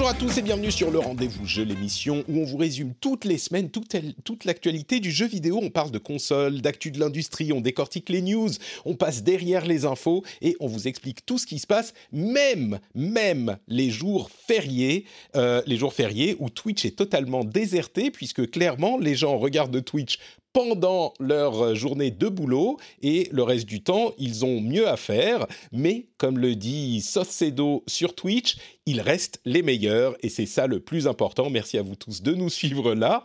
Bonjour à tous et bienvenue sur le Rendez-vous Jeu, l'émission où on vous résume toutes les semaines toute, l'actualité du jeu vidéo. On parle de consoles, d'actu de l'industrie, on décortique les news, on passe derrière les infos et on vous explique tout ce qui se passe, même, même les jours fériés, euh, les jours fériés où Twitch est totalement déserté puisque clairement les gens regardent Twitch pendant leur journée de boulot et le reste du temps, ils ont mieux à faire. Mais comme le dit Saucedo sur Twitch, ils restent les meilleurs et c'est ça le plus important. Merci à vous tous de nous suivre là.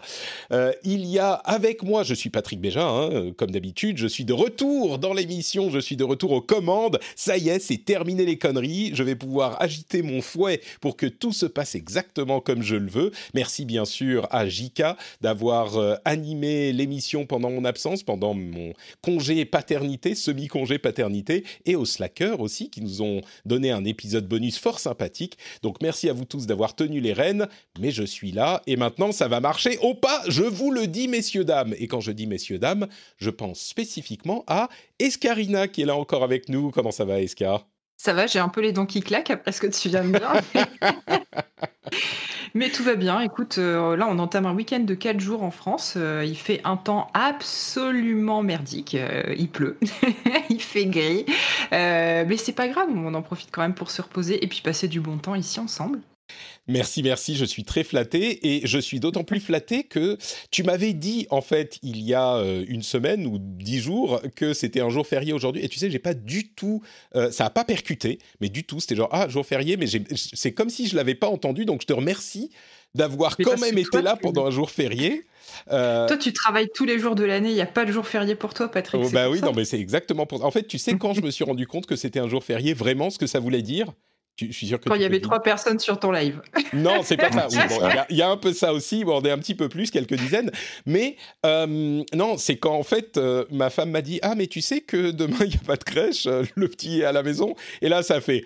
Euh, il y a avec moi, je suis Patrick Béja, hein, comme d'habitude, je suis de retour dans l'émission, je suis de retour aux commandes. Ça y est, c'est terminé les conneries. Je vais pouvoir agiter mon fouet pour que tout se passe exactement comme je le veux. Merci bien sûr à Jika d'avoir euh, animé l'émission pendant mon absence, pendant mon congé paternité, semi-congé paternité, et aux Slackers aussi, qui nous ont donné un épisode bonus fort sympathique. Donc merci à vous tous d'avoir tenu les rênes, mais je suis là, et maintenant ça va marcher au pas, je vous le dis, messieurs, dames. Et quand je dis messieurs, dames, je pense spécifiquement à Escarina, qui est là encore avec nous. Comment ça va, Escar? Ça va, j'ai un peu les dents qui claquent après ce que tu viens de dire. Mais tout va bien. Écoute, euh, là, on entame un week-end de 4 jours en France. Euh, il fait un temps absolument merdique. Euh, il pleut, il fait gris. mais c'est pas grave, on en profite quand même pour se reposer et puis passer du bon temps ici ensemble. Merci, merci, je suis très flatté et je suis d'autant plus flatté que tu m'avais dit en fait il y a euh, une semaine ou dix jours que c'était un jour férié aujourd'hui et tu sais j'ai pas du tout, euh, ça a pas percuté, mais du tout c'était genre ah jour férié mais c'est comme si je l'avais pas entendu donc je te remercie d'avoir quand même été là pendant un jour férié. Euh, toi, tu travailles tous les jours de l'année, il n'y a pas de jour férié pour toi, Patrick. Oh, bah oui, non, mais c'est exactement pour. En fait, tu sais quand je me suis rendu compte que c'était un jour férié, vraiment ce que ça voulait dire je suis sûr que Quand il y avait trois personnes sur ton live. Non, c'est pas ça. Il y, a un peu ça aussi. Bon, on est un petit peu plus, quelques dizaines. Mais euh, non, c'est quand en fait euh, ma femme m'a dit ah mais tu sais que demain il n'y a pas de crèche, euh, le petit est à la maison. Et là ça fait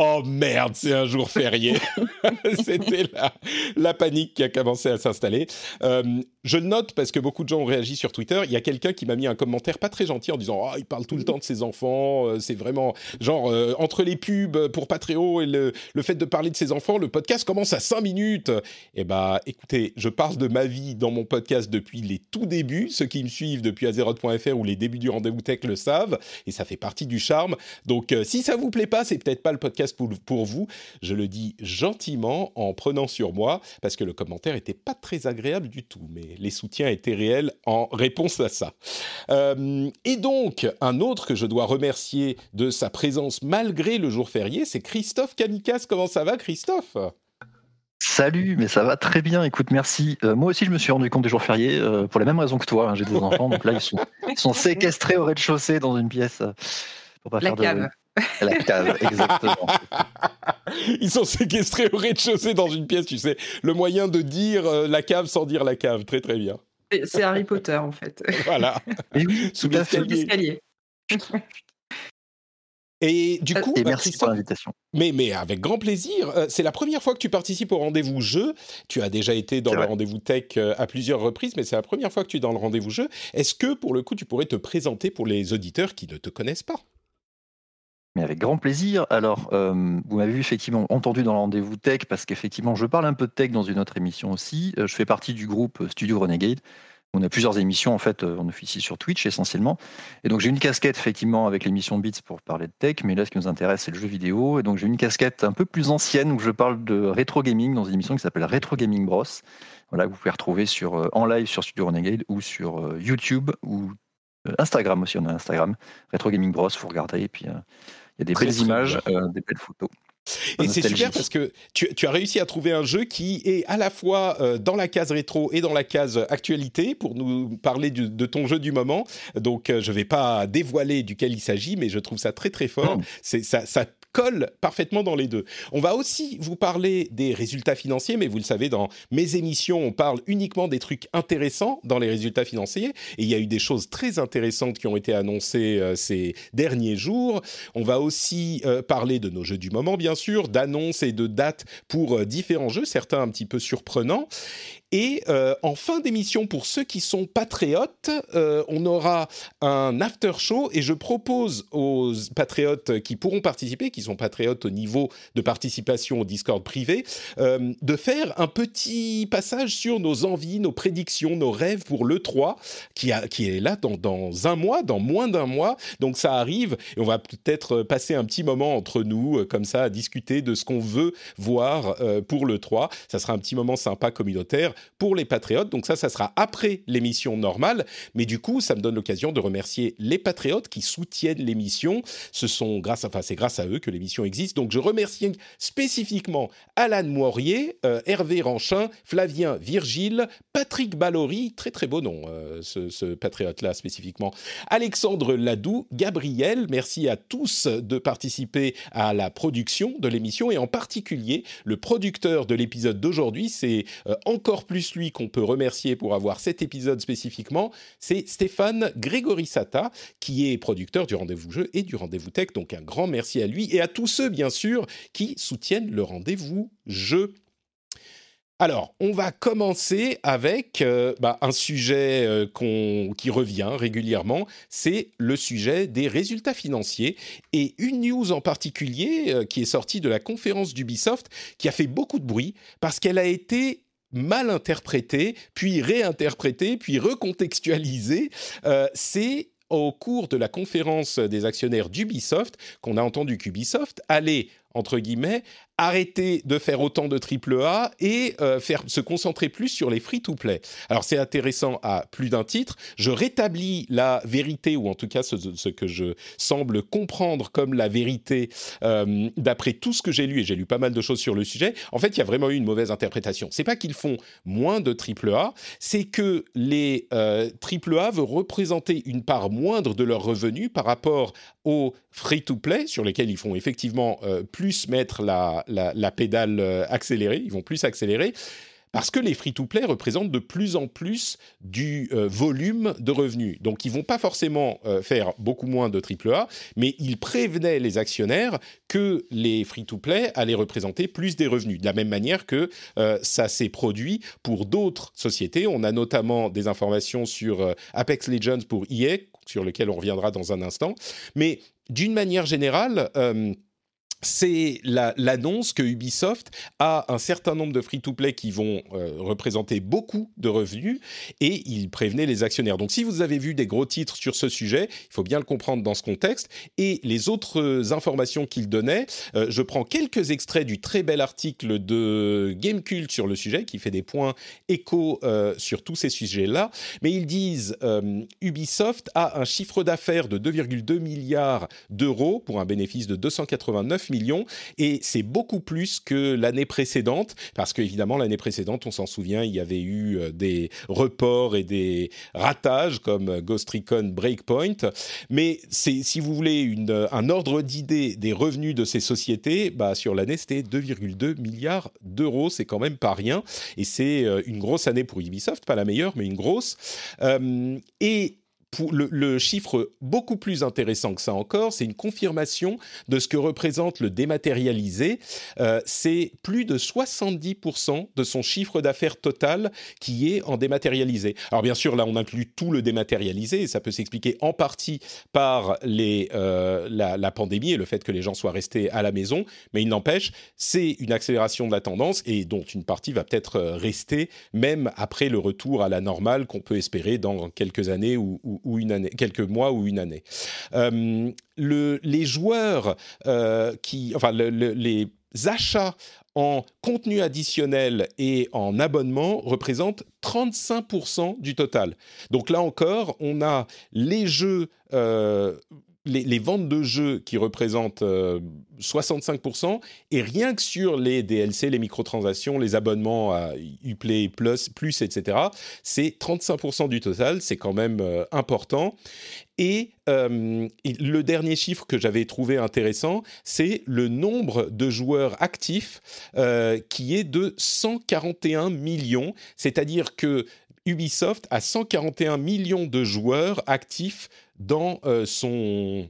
Oh merde, c'est un jour férié. C'était la, la, panique qui a commencé à s'installer. Euh, je note parce que beaucoup de gens ont réagi sur Twitter. Il y a quelqu'un qui m'a mis un commentaire pas très gentil en disant oh, il parle tout le temps de ses enfants. Euh, c'est vraiment genre euh, entre les pubs pour Patreon et le, le, fait de parler de ses enfants, le podcast commence à 5 minutes. Eh bah, écoutez, je parle de ma vie dans mon podcast depuis les tout débuts. Ceux qui me suivent depuis Azeroth.fr ou les débuts du rendez-vous tech le savent et ça fait partie du charme. Donc, si ça vous plaît pas, c'est peut-être pas le podcast pour, vous. Je le dis gentiment en prenant sur moi parce que le commentaire était pas très agréable du tout, mais les soutiens étaient réels en réponse à ça. Euh, et donc, un autre que je dois remercier de sa présence malgré le jour férié, c'est Christophe Canikas. Comment ça va, Christophe? Salut, mais ça va très bien. Écoute, merci. Euh, moi aussi, je me suis rendu compte des jours fériés euh, pour les mêmes raisons que toi. Hein. J'ai des enfants, donc là, ils sont, sont séquestrés au rez-de-chaussée dans une pièce. pour pas La faire cave. La cave, exactement. Ils sont séquestrés au rez-de-chaussée dans une pièce, tu sais. Le moyen de dire euh, la cave sans dire la cave. Très, très bien. C'est Harry Potter, en fait. Voilà. Sous l'escalier. Et du coup, et merci pour l'invitation. Mais, mais avec grand plaisir. Euh, c'est la première fois que tu participes au rendez-vous jeu. Tu as déjà été dans le rendez-vous tech euh, à plusieurs reprises, mais c'est la première fois que tu es dans le rendez-vous jeu. Est-ce que, pour le coup, tu pourrais te présenter pour les auditeurs qui ne te connaissent pas? Avec grand plaisir. Alors, euh, vous m'avez effectivement entendu dans le rendez-vous tech, parce qu'effectivement, je parle un peu de tech dans une autre émission aussi. Euh, je fais partie du groupe Studio Renegade. On a plusieurs émissions, en fait, on euh, officie sur Twitch essentiellement. Et donc, j'ai une casquette, effectivement, avec l'émission Beats pour parler de tech, mais là, ce qui nous intéresse, c'est le jeu vidéo. Et donc, j'ai une casquette un peu plus ancienne où je parle de rétro gaming dans une émission qui s'appelle Retro Gaming Bros. Voilà, vous pouvez retrouver sur, en live sur Studio Renegade ou sur YouTube ou Instagram aussi. On a Instagram, Retro Gaming Bros. Vous regardez. Et puis, il y a des belles images, euh, des belles photos. Et c'est super parce que tu, as réussi à trouver un jeu qui est à la fois euh, dans la case rétro et dans la case actualité pour nous parler de ton jeu du moment. Donc euh, je ne vais pas dévoiler duquel il s'agit, mais je trouve ça très très fort. C'est ça, ça colle parfaitement dans les deux. On va aussi vous parler des résultats financiers, mais vous le savez, dans mes émissions, on parle uniquement des trucs intéressants dans les résultats financiers. Et il y a eu des choses très intéressantes qui ont été annoncées euh, ces derniers jours. On va aussi parler de nos jeux du moment, bien sûr, d'annonces et de dates pour euh, différents jeux, certains un petit peu surprenants. Et euh, en fin d'émission, pour ceux qui sont patriotes, euh, on aura un after show et je propose aux patriotes qui pourront participer, qui sont patriotes au niveau de participation au Discord privé, euh, de faire un petit passage sur nos envies, nos prédictions, nos rêves pour l'E3, qui, est là dans, dans un mois, dans moins d'un mois. Donc ça arrive et on va peut-être passer un petit moment entre nous, comme ça, à discuter de ce qu'on veut voir pour l'E3. Ça sera un petit moment sympa communautaire pour les patriotes. Donc ça, ça sera après l'émission normale. Mais du coup, ça me donne l'occasion de remercier les patriotes qui soutiennent l'émission. Ce sont grâce, enfin, c'est grâce à eux que l'émission existe. Donc je remercie spécifiquement Alan Moirier, euh, Hervé Ranchin, Flavien Virgile, Patrick Ballory, très très beau nom, euh, ce, patriote-là spécifiquement, Alexandre Ladoux, Gabriel. Merci à tous de participer à la production de l'émission et en particulier le producteur de l'épisode d'aujourd'hui, c'est euh, encore plus lui qu'on peut remercier pour avoir cet épisode spécifiquement, c'est Stéphane Grégorissata, qui est producteur du Rendez-vous Jeu et du Rendez-vous Tech. Donc un grand merci à lui et à tous ceux, bien sûr, qui soutiennent le Rendez-vous Jeu. Alors, on va commencer avec euh, bah, un sujet euh, qui revient régulièrement, c'est le sujet des résultats financiers et une news en particulier euh, qui est sortie de la conférence d'Ubisoft qui a fait beaucoup de bruit parce qu'elle a été mal interprétée, puis réinterprétée, puis recontextualisée. c'est au cours de la conférence des actionnaires d'Ubisoft qu'on a entendu qu'Ubisoft allait entre guillemets, arrêter de faire autant de triple A et euh, faire se concentrer plus sur les free-to-play. Alors c'est intéressant à plus d'un titre. Je rétablis la vérité ou en tout cas ce, que je semble comprendre comme la vérité euh, d'après tout ce que j'ai lu et j'ai lu pas mal de choses sur le sujet. En fait, il y a vraiment eu une mauvaise interprétation. C'est pas qu'ils font moins de triple A, c'est que les euh, triple A veulent représenter une part moindre de leurs revenus par rapport aux free-to-play sur lesquels ils font effectivement plus mettre la, la, pédale euh, accélérée, ils vont plus accélérer parce que les free-to-play représentent de plus en plus du euh, volume de revenus. Donc, ils vont pas forcément euh, faire beaucoup moins de AAA, mais ils prévenaient les actionnaires que les free-to-play allaient représenter plus des revenus. De la même manière que ça s'est produit pour d'autres sociétés. On a notamment des informations sur Apex Legends pour EA, sur lequel on reviendra dans un instant. Mais d'une manière générale, c'est l'annonce que Ubisoft a un certain nombre de free-to-play qui vont euh, représenter beaucoup de revenus et il prévenait les actionnaires. Donc si vous avez vu des gros titres sur ce sujet, il faut bien le comprendre dans ce contexte. Et les autres informations qu'il donnait, euh, je prends quelques extraits du très bel article de Gamecult sur le sujet qui fait des points échos euh, sur tous ces sujets-là. Mais ils disent Ubisoft a un chiffre d'affaires de 2,2 milliards d'euros pour un bénéfice de 289 millions et c'est beaucoup plus que l'année précédente parce qu'évidemment l'année précédente, on s'en souvient, il y avait eu euh, des reports et des ratages comme Ghost Recon Breakpoint. Mais c'est, si vous voulez un ordre d'idée des revenus de ces sociétés, bah, sur l'année c'était 2,2 milliards d'euros, c'est quand même pas rien et c'est euh, une grosse année pour Ubisoft, pas la meilleure mais une grosse. Euh, et le, chiffre beaucoup plus intéressant que ça encore, c'est une confirmation de ce que représente le dématérialisé. Euh, c'est plus de 70% de son chiffre d'affaires total qui est en dématérialisé. Alors bien sûr, là, on inclut tout le dématérialisé, et ça peut s'expliquer en partie par euh, la, pandémie et le fait que les gens soient restés à la maison, mais il n'empêche, c'est une accélération de la tendance et dont une partie va peut-être rester même après le retour à la normale qu'on peut espérer dans quelques années ou, ou ou une année, quelques mois ou une année. Euh, le, les joueurs euh, qui, enfin, les achats en contenu additionnel et en abonnement représentent 35% du total. Donc là encore, on a les jeux euh, les, ventes de jeux qui représentent 65%, et rien que sur les DLC, les microtransactions, les abonnements à Uplay Plus, etc., c'est 35% du total, c'est quand même important. Et, le dernier chiffre que j'avais trouvé intéressant, c'est le nombre de joueurs actifs qui est de 141 millions. C'est-à-dire que Ubisoft a 141 millions de joueurs actifs dans euh, son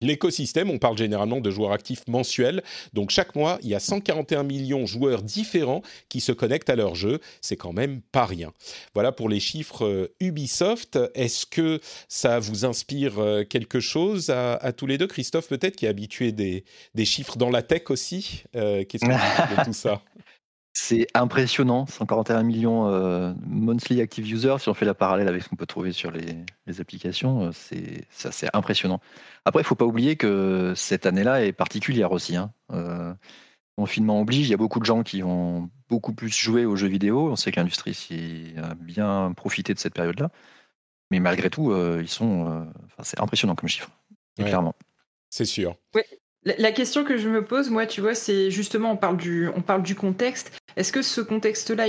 l'écosystème. On parle généralement de joueurs actifs mensuels. Donc chaque mois, il y a 141 millions de joueurs différents qui se connectent à leur jeu. C'est quand même pas rien. Voilà pour les chiffres euh, Ubisoft. Est-ce que ça vous inspire euh, quelque chose à, tous les deux? Christophe, peut-être, qui est habitué des, chiffres dans la tech aussi. Qu'est-ce que vous de tout ça? c'est impressionnant, 141 millions euh, monthly active users. Si on fait la parallèle avec ce qu'on peut trouver sur les, applications, euh, c'est c'est impressionnant. Après, il faut pas oublier que cette année-là est particulière aussi. Hein. Euh, confinement oblige, il y a beaucoup de gens qui ont beaucoup plus joué aux jeux vidéo. On sait que l'industrie a bien profité de cette période-là. Mais malgré tout, ils sont, c'est impressionnant comme chiffre, clairement. C'est sûr. Oui. La question que je me pose, moi, tu vois, c'est justement, on parle du, du contexte. Est-ce que ce contexte-là,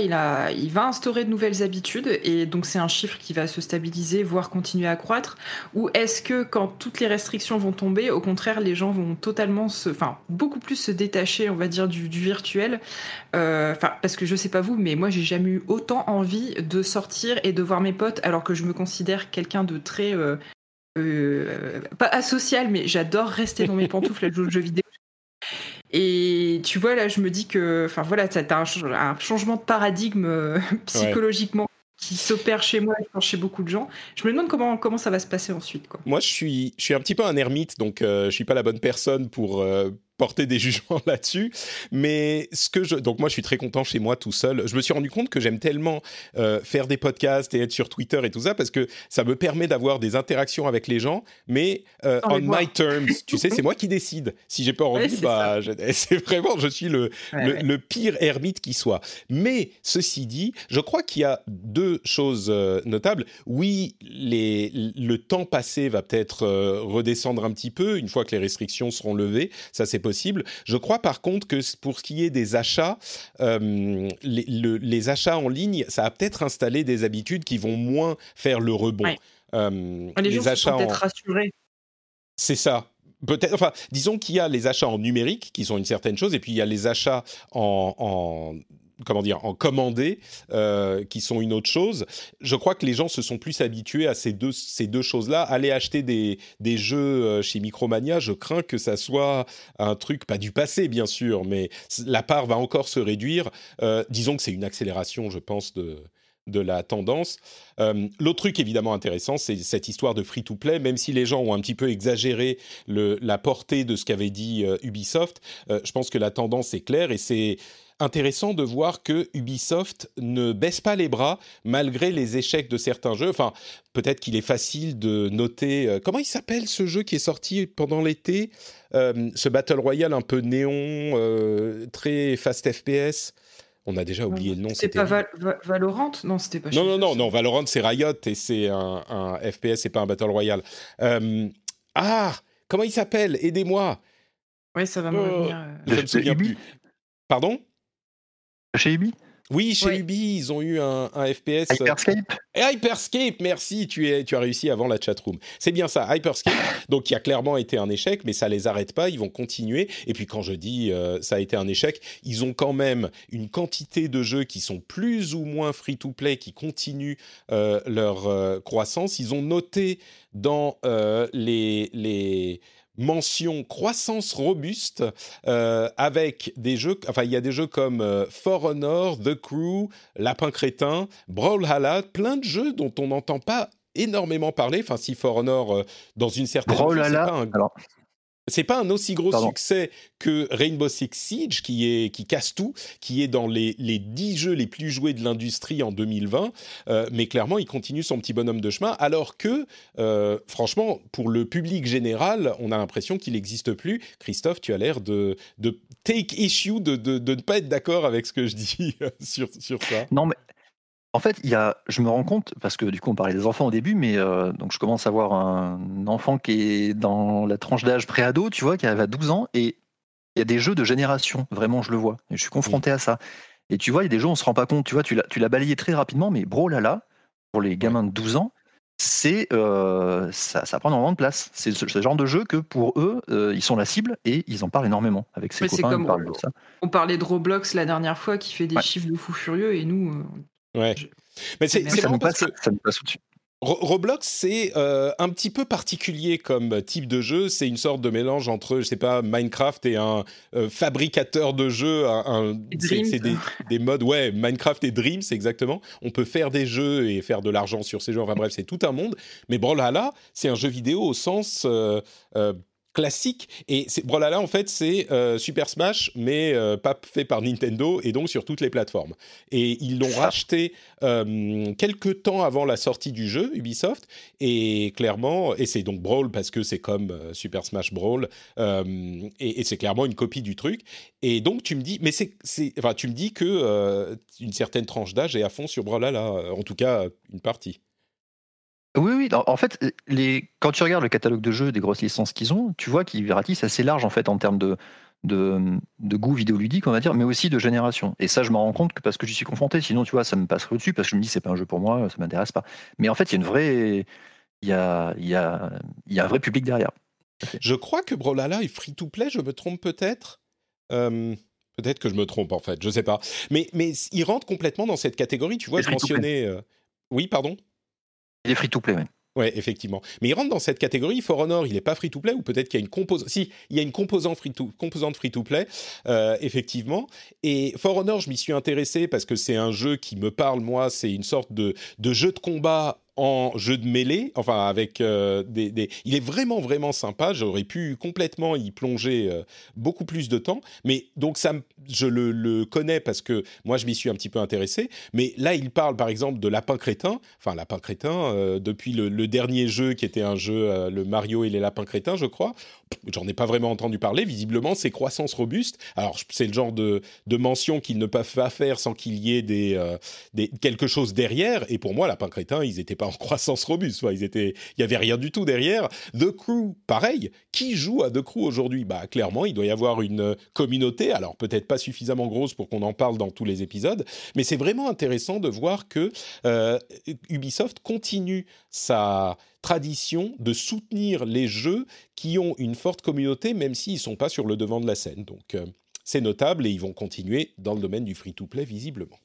il, va instaurer de nouvelles habitudes et donc c'est un chiffre qui va se stabiliser, voire continuer à croître? Ou est-ce que quand toutes les restrictions vont tomber, au contraire, les gens vont totalement se, enfin, beaucoup plus se détacher, on va dire, du, virtuel? Euh, Enfin, parce que je sais pas vous, mais moi, j'ai jamais eu autant envie de sortir et de voir mes potes, alors que je me considère quelqu'un de très euh, euh, pas asocial, mais j'adore rester dans mes pantoufles à jouer aux jeux vidéo. Et tu vois, là, je me dis que, enfin voilà, ça un, un, changement de paradigme euh, psychologiquement qui s'opère chez moi et chez beaucoup de gens. Je me demande comment, comment ça va se passer ensuite. Quoi. Moi, je suis, je suis un petit peu un ermite, donc euh, je suis pas la bonne personne pour, porter des jugements là-dessus. Mais ce que je, donc moi, je suis très content chez moi tout seul. Je me suis rendu compte que j'aime tellement euh, faire des podcasts et être sur Twitter et tout ça parce que ça me permet d'avoir des interactions avec les gens, mais euh, on my terms. tu sais, c'est moi qui décide. Si j'ai pas envie, bah, c'est vraiment, je suis le, le, pire ermite qui soit. Mais ceci dit, je crois qu'il y a deux choses euh, notables. Oui, les, le temps passé va peut-être redescendre un petit peu une fois que les restrictions seront levées. Ça, c'est possible. Je crois par contre que pour ce qui est des achats, euh, les, achats en ligne, ça a peut-être installé des habitudes qui vont moins faire le rebond. Euh, les, gens achats sont peut-être rassurés. C'est ça peut-être, enfin, disons qu'il y a les achats en numérique qui sont une certaine chose, et puis il y a les achats en comment dire, en commandé, euh, qui sont une autre chose. Je crois que les gens se sont plus habitués à ces deux, ces deux choses-là. Aller acheter des, des jeux euh, chez Micromania, je crains que ça soit un truc, pas du passé bien sûr, mais la part va encore se réduire. Euh, disons que c'est une accélération, je pense, de, de la tendance. L'autre truc évidemment intéressant, c'est cette histoire de free-to-play, même si les gens ont un petit peu exagéré le, la portée de ce qu'avait dit Ubisoft, je pense que la tendance est claire et c'est intéressant de voir que Ubisoft ne baisse pas les bras malgré les échecs de certains jeux. Enfin, peut-être qu'il est facile de noter. Euh, comment il s'appelle ce jeu qui est sorti pendant l'été euh, Ce Battle Royale un peu néon, euh, très fast FPS on a déjà oublié le nom. C'était pas Valorant Non, c'était pas. Non, non, non, non. Valorant, c'est Riot et c'est un, FPS, c'est pas un Battle Royale. ah, comment il s'appelle? Aidez-moi. Oui, ça va me revenir. Je me souviens plus. Pardon? Chez Ubi? Oui, chez Ubi, ils ont eu un, FPS. Euh, Hyperscape? Hyperscape, merci, tu, es, tu as réussi avant la chatroom. C'est bien ça, Hyperscape, donc qui a clairement été un échec, mais ça les arrête pas, ils vont continuer. Et puis quand je dis euh, ça a été un échec, ils ont quand même une quantité de jeux qui sont plus ou moins free-to-play, qui continuent euh, leur croissance. Ils ont noté dans les... les mention croissance robuste euh, avec des jeux, enfin il y a des jeux comme euh, For Honor, The Crew, Lapin Crétin, Brawlhalla, plein de jeux dont on n'entend pas énormément parler. Enfin si For Honor euh, dans une certaine Brawlhalla, un... alors c'est pas un aussi gros succès que Rainbow Six Siege qui est qui casse tout, qui est dans les les 10 jeux les plus joués de l'industrie en 2020, euh, mais clairement il continue son petit bonhomme de chemin alors que euh, franchement pour le public général, on a l'impression qu'il n'existe plus. Christophe, tu as l'air de de take issue de, de, de ne pas être d'accord avec ce que je dis sur sur ça. Non mais En fait, il y a, je me rends compte, parce que du coup on parlait des enfants au début, mais euh, donc je commence à avoir un enfant qui est dans la tranche d'âge pré-ado, tu vois, qui arrive à 12 ans, et il y a des jeux de génération, vraiment je le vois, et je suis confronté à ça. Et tu vois, il y a des jeux, on se rend pas compte, tu vois, tu l'as balayé très rapidement, mais bro là là, pour les gamins de 12 ans, c'est euh, ça, ça, prend énormément de place. C'est ce, genre de jeu que pour eux, euh, ils sont la cible et ils en parlent énormément avec ses copains. Comme on, de ça. on parlait de Roblox la dernière fois qui fait des chiffres de fou furieux et nous. Ouais. Mais c'est vraiment parce que ça nous passe au-dessus. Roblox, c'est euh, un petit peu particulier comme type de jeu. C'est une sorte de mélange entre, je sais pas, Minecraft et un euh, fabricateur de jeux. c'est des, des, modes, ouais, Minecraft et Dreams, exactement. On peut faire des jeux et faire de l'argent sur ces jeux. Enfin bref, c'est tout un monde. Mais là, c'est un jeu vidéo au sens euh, classique. Et Brawlhalla, en fait, c'est euh, Super Smash, mais euh, pas fait par Nintendo et donc sur toutes les plateformes. Et ils l'ont racheté euh, quelques temps avant la sortie du jeu, Ubisoft. Et clairement, et c'est donc Brawl parce que c'est comme Super Smash Brawl, et, et c'est clairement une copie du truc. Et donc tu me dis, mais c'est, enfin, tu me dis que une certaine tranche d'âge est à fond sur Brawlhalla, en tout cas une partie. Oui, oui. En fait, les... quand tu regardes le catalogue de jeux des grosses licences qu'ils ont, tu vois qu'ils ratissent assez large en fait en termes de, de, de, goût vidéoludique, on va dire, mais aussi de génération. Et ça, je m'en rends compte que parce que j'y suis confronté. Sinon, tu vois, ça me passerait au-dessus parce que je me dis c'est pas un jeu pour moi, ça m'intéresse pas. Mais en fait, il y a une vraie, il y a, il y a, y a un vrai public derrière. Je crois que Brolala est free to play. Je me trompe peut-être? Euh, peut-être que je me trompe en fait. Je sais pas. Mais mais il rentre complètement dans cette catégorie. Tu vois, je mentionnais. Euh, oui, pardon? Il est free to play, oui. Ouais, effectivement. Mais il rentre dans cette catégorie. For Honor, il n'est pas free to play, ou peut-être qu'il y a une composante. Si, il y a une composante free to, composante free to play, euh, effectivement. Et For Honor, je m'y suis intéressé parce que c'est un jeu qui me parle, moi. C'est une sorte de jeu de combat en jeu de mêlée, enfin avec euh, des, Il est vraiment vraiment sympa. J'aurais pu complètement y plonger euh, beaucoup plus de temps, mais donc ça, je le, connais parce que moi je m'y suis un petit peu intéressé. Mais là, il parle par exemple de Lapin Crétin, enfin Lapin Crétin euh, depuis le, dernier jeu qui était un jeu le Mario et les Lapins Crétins, je crois. J'en ai pas vraiment entendu parler. Visiblement, c'est croissance robuste. Alors c'est le genre de, mention qu'ils ne peuvent pas faire sans qu'il y ait des quelque chose derrière. Et pour moi, Lapin Crétin, ils étaient pas en croissance robuste. il y avait rien du tout derrière. The Crew, pareil. Qui joue à The Crew aujourd'hui? Bah clairement, il doit y avoir une communauté. Alors peut-être pas suffisamment grosse pour qu'on en parle dans tous les épisodes, mais c'est vraiment intéressant de voir que euh, Ubisoft continue sa tradition de soutenir les jeux qui ont une forte communauté, même s'ils sont pas sur le devant de la scène. Donc euh, c'est notable et ils vont continuer dans le domaine du free-to-play visiblement.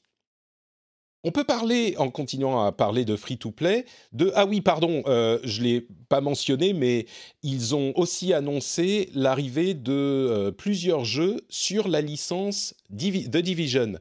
On peut parler, en continuant à parler de free-to-play, de... Ah oui, pardon, euh, je ne l'ai pas mentionné, mais ils ont aussi annoncé l'arrivée de euh, plusieurs jeux sur la licence The Division.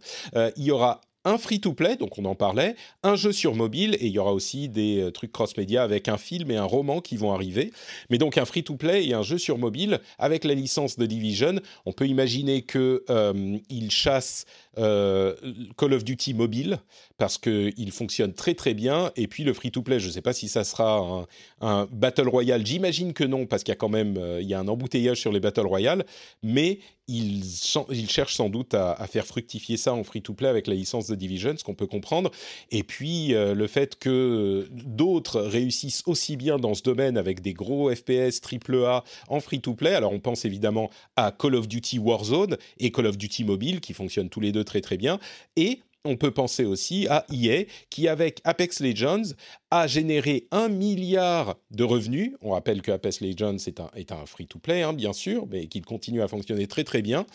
Il y aura un free-to-play, donc on en parlait, un jeu sur mobile, et il y aura aussi des euh, trucs cross-média avec un film et un roman qui vont arriver. Mais donc un free-to-play et un jeu sur mobile avec la licence de Division. On peut imaginer qu'ils euh, chassent euh, Call of Duty mobile parce qu'il fonctionne très très bien. Et puis le free-to-play, je ne sais pas si ça sera un, Battle Royale. J'imagine que non, parce qu'il y a quand même il y a un embouteillage sur les Battle Royale. Mais ils, cherchent sans doute à, faire fructifier ça en free-to-play avec la licence de Division, ce qu'on peut comprendre. Et puis euh, le fait que d'autres réussissent aussi bien dans ce domaine avec des gros FPS AAA en free-to-play. Alors on pense évidemment à Call of Duty Warzone et Call of Duty Mobile qui fonctionnent tous les deux très très bien. Et on peut penser aussi à EA qui, avec Apex Legends, a généré un milliard de revenus. On rappelle que Apex Legends est un, est un free-to-play, hein, bien sûr, mais qu'il continue à fonctionner très très bien.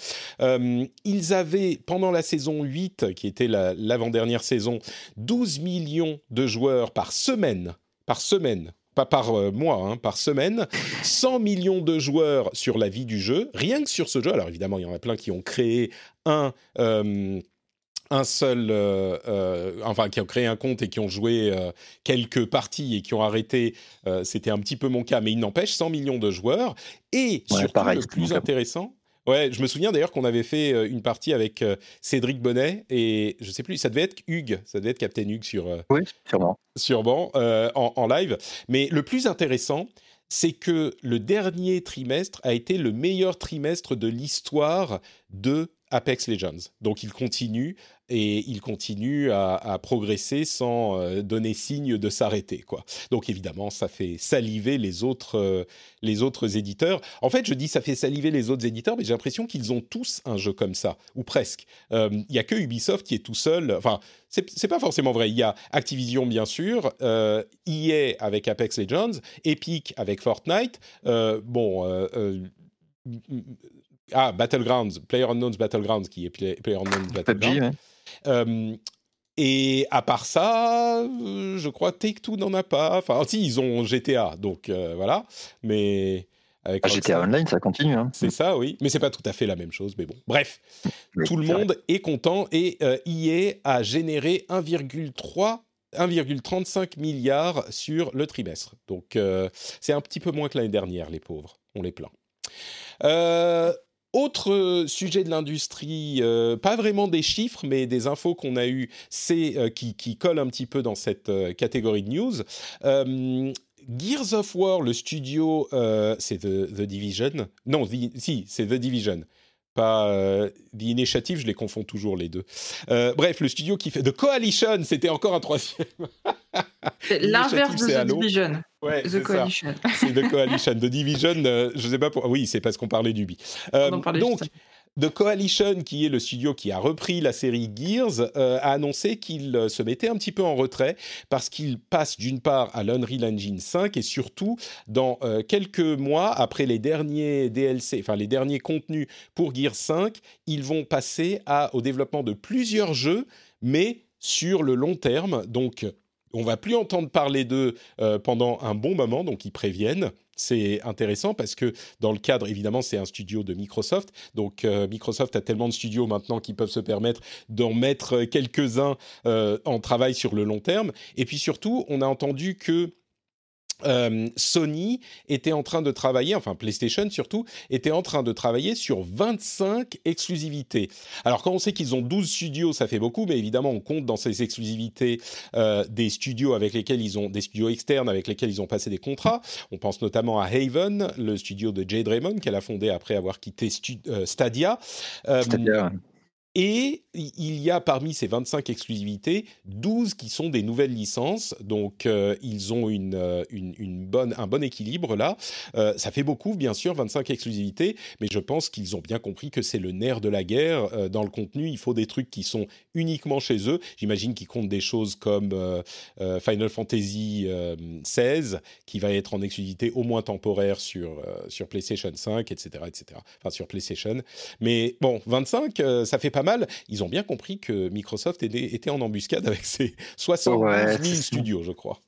Euh, ils avaient, pendant la saison 8, qui était l'avant-dernière saison, 12 millions de joueurs par semaine. Par semaine pas par euh, mois, hein, par semaine, 100 millions de joueurs sur la vie du jeu, rien que sur ce jeu. Alors évidemment, il y en a plein qui ont créé un, euh, un seul, euh, euh, enfin qui ont créé un compte et qui ont joué euh, quelques parties et qui ont arrêté, c'était un petit peu mon cas, mais il n'empêche 100 millions de joueurs et surtout le plus intéressant. Ouais, je me souviens d'ailleurs qu'on avait fait une partie avec Cédric Bonnet et je sais plus, ça devait être Hugues, ça devait être Captain Hugues sur oui, sûrement, sûrement en, en, live. Mais le plus intéressant, c'est que le dernier trimestre a été le meilleur trimestre de l'histoire de Apex Legends. Donc il continue et il continue à, progresser sans euh, donner signe de s'arrêter. quoi. Donc évidemment, ça fait saliver les autres, euh, les autres éditeurs. En fait, je dis ça fait saliver les autres éditeurs, mais j'ai l'impression qu'ils ont tous un jeu comme ça, ou presque. Il n'y a que Ubisoft qui est tout seul. Enfin, c'est pas forcément vrai. Il y a Activision, bien sûr, EA avec Apex Legends, Epic avec Fortnite. bon ah, Battlegrounds, PlayerUnknown's Battlegrounds, qui est Play, PlayerUnknown's Battlegrounds. Euh, et à part ça, euh, je crois Take-Two n'en a pas. Enfin, si, ils ont GTA, donc euh, voilà. Mais. Avec ah, GTA Online, ça continue. Hein. C'est ça, oui. Mais c'est pas tout à fait la même chose. Mais bon, bref. tout le monde est content et EA a généré 1,3 1,35 milliard sur le trimestre. Donc c'est un petit peu moins que l'année dernière, les pauvres. On les plaint. Euh, autre sujet de l'industrie, euh, pas vraiment des chiffres, mais des infos qu'on a eues, c'est euh, qui, qui collent un petit peu dans cette catégorie de news. Gears of War, le studio, c'est The, Division. Non, si, c'est The Division pas euh, The Initiative, je les confonds toujours les deux. bref, le studio qui fait The Coalition, c'était encore un troisième. c'est l'inverse de The Division. Ouais, The Coalition. C'est The Coalition. The Division, euh, je sais pas pour. Oui, c'est parce qu'on parlait du Euh, donc, The Coalition, qui est le studio qui a repris la série Gears, euh, a annoncé qu'il euh, se mettait un petit peu en retrait parce qu'il passe d'une part à l'Unreal Engine 5 et surtout dans quelques mois après les derniers DLC, enfin les derniers contenus pour Gears 5, ils vont passer au développement de plusieurs jeux, mais sur le long terme. Donc on va plus entendre parler d'eux euh, pendant un bon moment, donc ils préviennent. C'est intéressant parce que dans le cadre, évidemment, c'est un studio de Microsoft. Donc euh, Microsoft a tellement de studios maintenant qu'ils peuvent se permettre d'en mettre quelques-uns euh, en travail sur le long terme. Et puis surtout, on a entendu que euh, Sony était en train de travailler, enfin PlayStation surtout, était en train de travailler sur 25 exclusivités. Alors quand on sait qu'ils ont 12 studios, ça fait beaucoup, mais évidemment on compte dans ces exclusivités euh, des studios avec lesquels ils ont, des studios externes avec lesquels ils ont passé des contrats. On pense notamment à Haven, le studio de Jade Raymond qu'elle a fondé après avoir quitté euh, Stadia. Stadia. Et il y a parmi ces 25 exclusivités, 12 qui sont des nouvelles licences. Donc, euh, ils ont euh, une, une, bonne, un bon équilibre là. Euh, ça fait beaucoup, bien sûr, 25 exclusivités, mais je pense qu'ils ont bien compris que c'est le nerf de la guerre. dans le contenu, il faut des trucs qui sont uniquement chez eux. J'imagine qu'ils comptent des choses comme Final Fantasy XVI, qui va être en exclusivité au moins temporaire sur, sur PlayStation 5, etc., etc. Enfin, sur PlayStation. Mais bon, 25, ça fait pas mal. Ils ont bien compris que Microsoft était en embuscade avec ses 70 000 studios, je crois.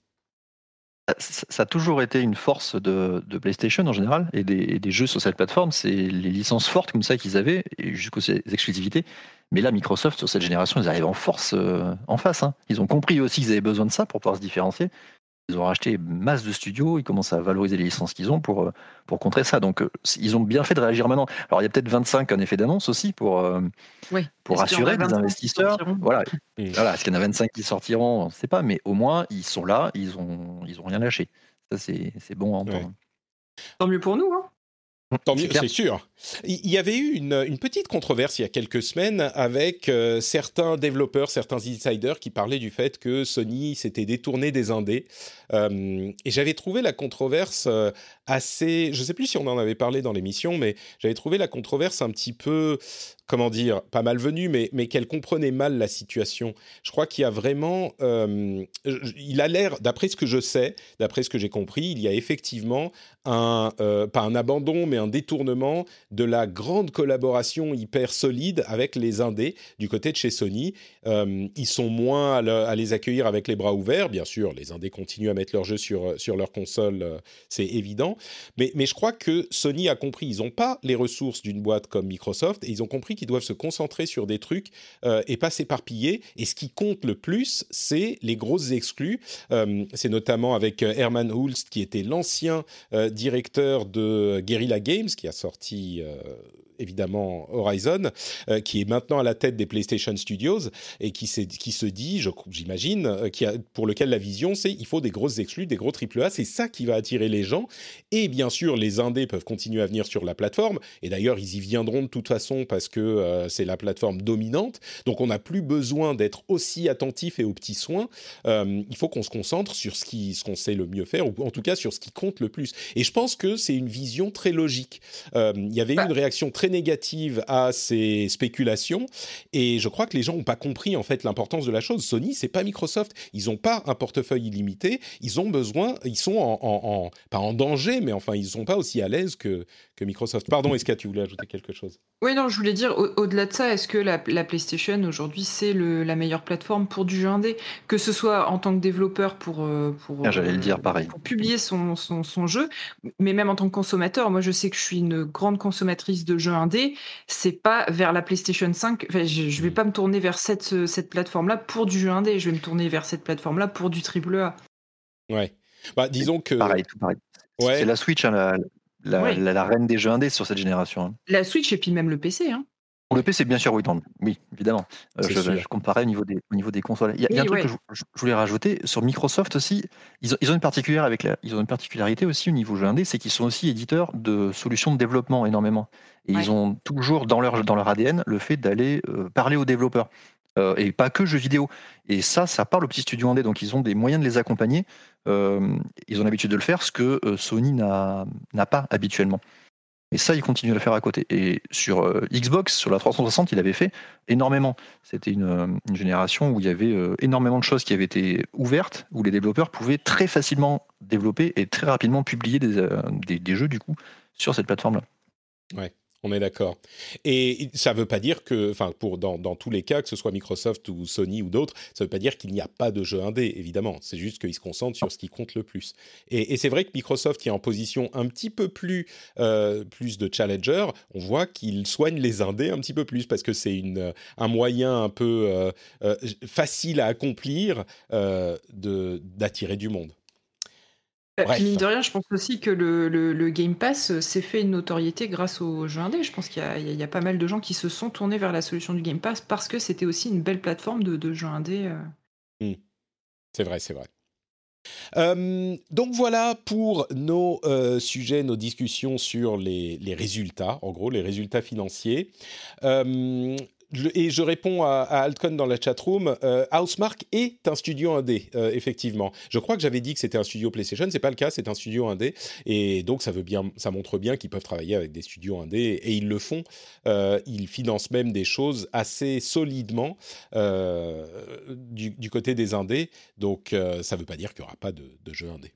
Ça a toujours été une force de, PlayStation en général et des, jeux sur cette plateforme, c'est les licences fortes comme ça qu'ils avaient, jusqu'aux exclusivités. Mais là, Microsoft, sur cette génération, ils arrivent en force euh, en face. Hein. Ils ont compris aussi qu'ils avaient besoin de ça pour pouvoir se différencier. Ils ont racheté masse de studios, ils commencent à valoriser les licences qu'ils ont pour, euh, pour contrer ça. Donc, euh, ils ont bien fait de réagir maintenant. Alors, il y a peut-être 25 en effet d'annonce aussi pour, euh, pour rassurer les investisseurs. Voilà. voilà. Est-ce qu'il y en a 25 qui sortiront? On ne sait pas, mais au moins, ils sont là, ils ont, ils ont rien lâché. Ça, c'est bon à entendre. Tant mieux pour nous. Hein Tant mieux, c'est sûr. Il y avait eu une, petite controverse il y a quelques semaines avec euh, certains développeurs, certains insiders qui parlaient du fait que Sony s'était détourné des indés. Euh, et j'avais trouvé la controverse euh, assez... Je ne sais plus si on en avait parlé dans l'émission, mais j'avais trouvé la controverse un petit peu comment dire, pas malvenue, mais, mais qu'elle comprenait mal la situation. Je crois qu'il y a vraiment, il a l'air, d'après ce que je sais, d'après ce que j'ai compris, il y a effectivement un, pas un abandon, mais un détournement de la grande collaboration hyper solide avec les indés du côté de chez Sony. Euh, ils sont moins à, les accueillir avec les bras ouverts, bien sûr, les indés continuent à mettre leurs jeux sur, sur leur console, c'est évident, mais, je crois que Sony a compris, ils n'ont pas les ressources d'une boîte comme Microsoft, et ils ont compris qui doivent se concentrer sur des trucs euh, et pas s'éparpiller. Et ce qui compte le plus, c'est les grosses exclus. Euh, c'est notamment avec euh, Herman Hulst, qui était l'ancien directeur de Guerrilla Games, qui a sorti évidemment Horizon, qui est maintenant à la tête des PlayStation Studios et qui, qui se dit, j'imagine, pour lequel la vision c'est il faut des grosses exclus, des gros AAA, c'est ça qui va attirer les gens. Et bien sûr, les indés peuvent continuer à venir sur la plateforme. Et d'ailleurs, ils y viendront de toute façon parce que c'est la plateforme dominante. Donc on n'a plus besoin d'être aussi attentif et aux petits soins. il faut qu'on se concentre sur ce qu'on sait le mieux faire, ou en tout cas sur ce qui compte le plus. Et je pense que c'est une vision très logique. Euh, il y avait eu bah une réaction très négative à ces spéculations, et je crois que les gens n'ont pas compris en fait l'importance de la chose. Sony, c'est pas Microsoft. Ils n'ont pas un portefeuille illimité. Ils ont besoin, ils sont en, pas en danger, mais enfin ils sont pas aussi à l'aise que que Microsoft. Pardon, est-ce que tu voulais ajouter quelque chose? Oui, non, je voulais dire, au-delà de ça, est-ce que la, PlayStation aujourd'hui, c'est la meilleure plateforme pour du jeu indé? Que ce soit en tant que développeur pour, euh, pour, ah, J'allais le dire pareil. pour publier son, son, son, jeu, mais même en tant que consommateur, moi je sais que je suis une grande consommatrice de jeux indé, c'est pas vers la PlayStation 5, je, je vais mm. pas me tourner vers cette, cette plateforme-là pour du jeu indé, je vais me tourner vers cette plateforme-là pour du AAA. Ouais. Bah, disons que. Pareil, tout pareil. Ouais. C'est la Switch, hein, la, la, reine des jeux indés sur cette génération. Hein. La Switch et puis même le PC. Hein. Le PC, bien sûr, oui, oui évidemment. Euh, je, comparais au niveau des, au niveau des consoles. Il y a, un truc que je, voulais rajouter sur Microsoft aussi. Ils ont, ils ont une particularité avec la, ils ont une particularité aussi au niveau jeu indé, c'est qu'ils sont aussi éditeurs de solutions de développement énormément. Et ils ont toujours dans leur dans leur ADN le fait d'aller euh, parler aux développeurs. Euh, et pas que jeux vidéo. Et ça, ça parle aux petits studios indés, donc ils ont des moyens de les accompagner. Euh, ils ont l'habitude de le faire, ce que euh, Sony n'a pas habituellement. Et ça, ils continuent à le faire à côté. Et sur Xbox, sur la 360, il avait fait énormément. C'était une, génération où il y avait énormément de choses qui avaient été ouvertes, où les développeurs pouvaient très facilement développer et très rapidement publier des, des, jeux, du coup, sur cette plateforme-là. On est d'accord. Et ça ne veut pas dire que, enfin, pour dans, tous les cas, que ce soit Microsoft ou Sony ou d'autres, ça ne veut pas dire qu'il n'y a pas de jeu indé, évidemment. C'est juste qu'ils se concentrent sur ce qui compte le plus. Et, c'est vrai que Microsoft qui est en position un petit peu plus, euh, plus de challenger, on voit qu'il soigne les indés un petit peu plus parce que c'est un moyen un peu euh, euh, facile à accomplir d'attirer du monde. Bref. Mine de rien, je pense aussi que le, le, Game Pass euh, s'est fait une notoriété grâce au jeu indé. Je pense qu'il y, y, a pas mal de gens qui se sont tournés vers la solution du Game Pass parce que c'était aussi une belle plateforme de, de jeux indé. Euh. Mmh. C'est vrai, c'est vrai. Euh, donc voilà pour nos sujets, nos discussions sur les, les, résultats, en gros les résultats financiers. Euh, et je réponds à, à Altcon dans la chatroom, euh, Housemark est un studio indé, euh, effectivement. Je crois que j'avais dit que c'était un studio PlayStation, c'est pas le cas, c'est un studio indé, et donc ça veut bien, ça montre bien qu'ils peuvent travailler avec des studios indés, et ils le font. Euh, ils financent même des choses assez solidement euh, du, du, côté des indés, donc euh, ça veut pas dire qu'il y aura pas de, de jeux indés.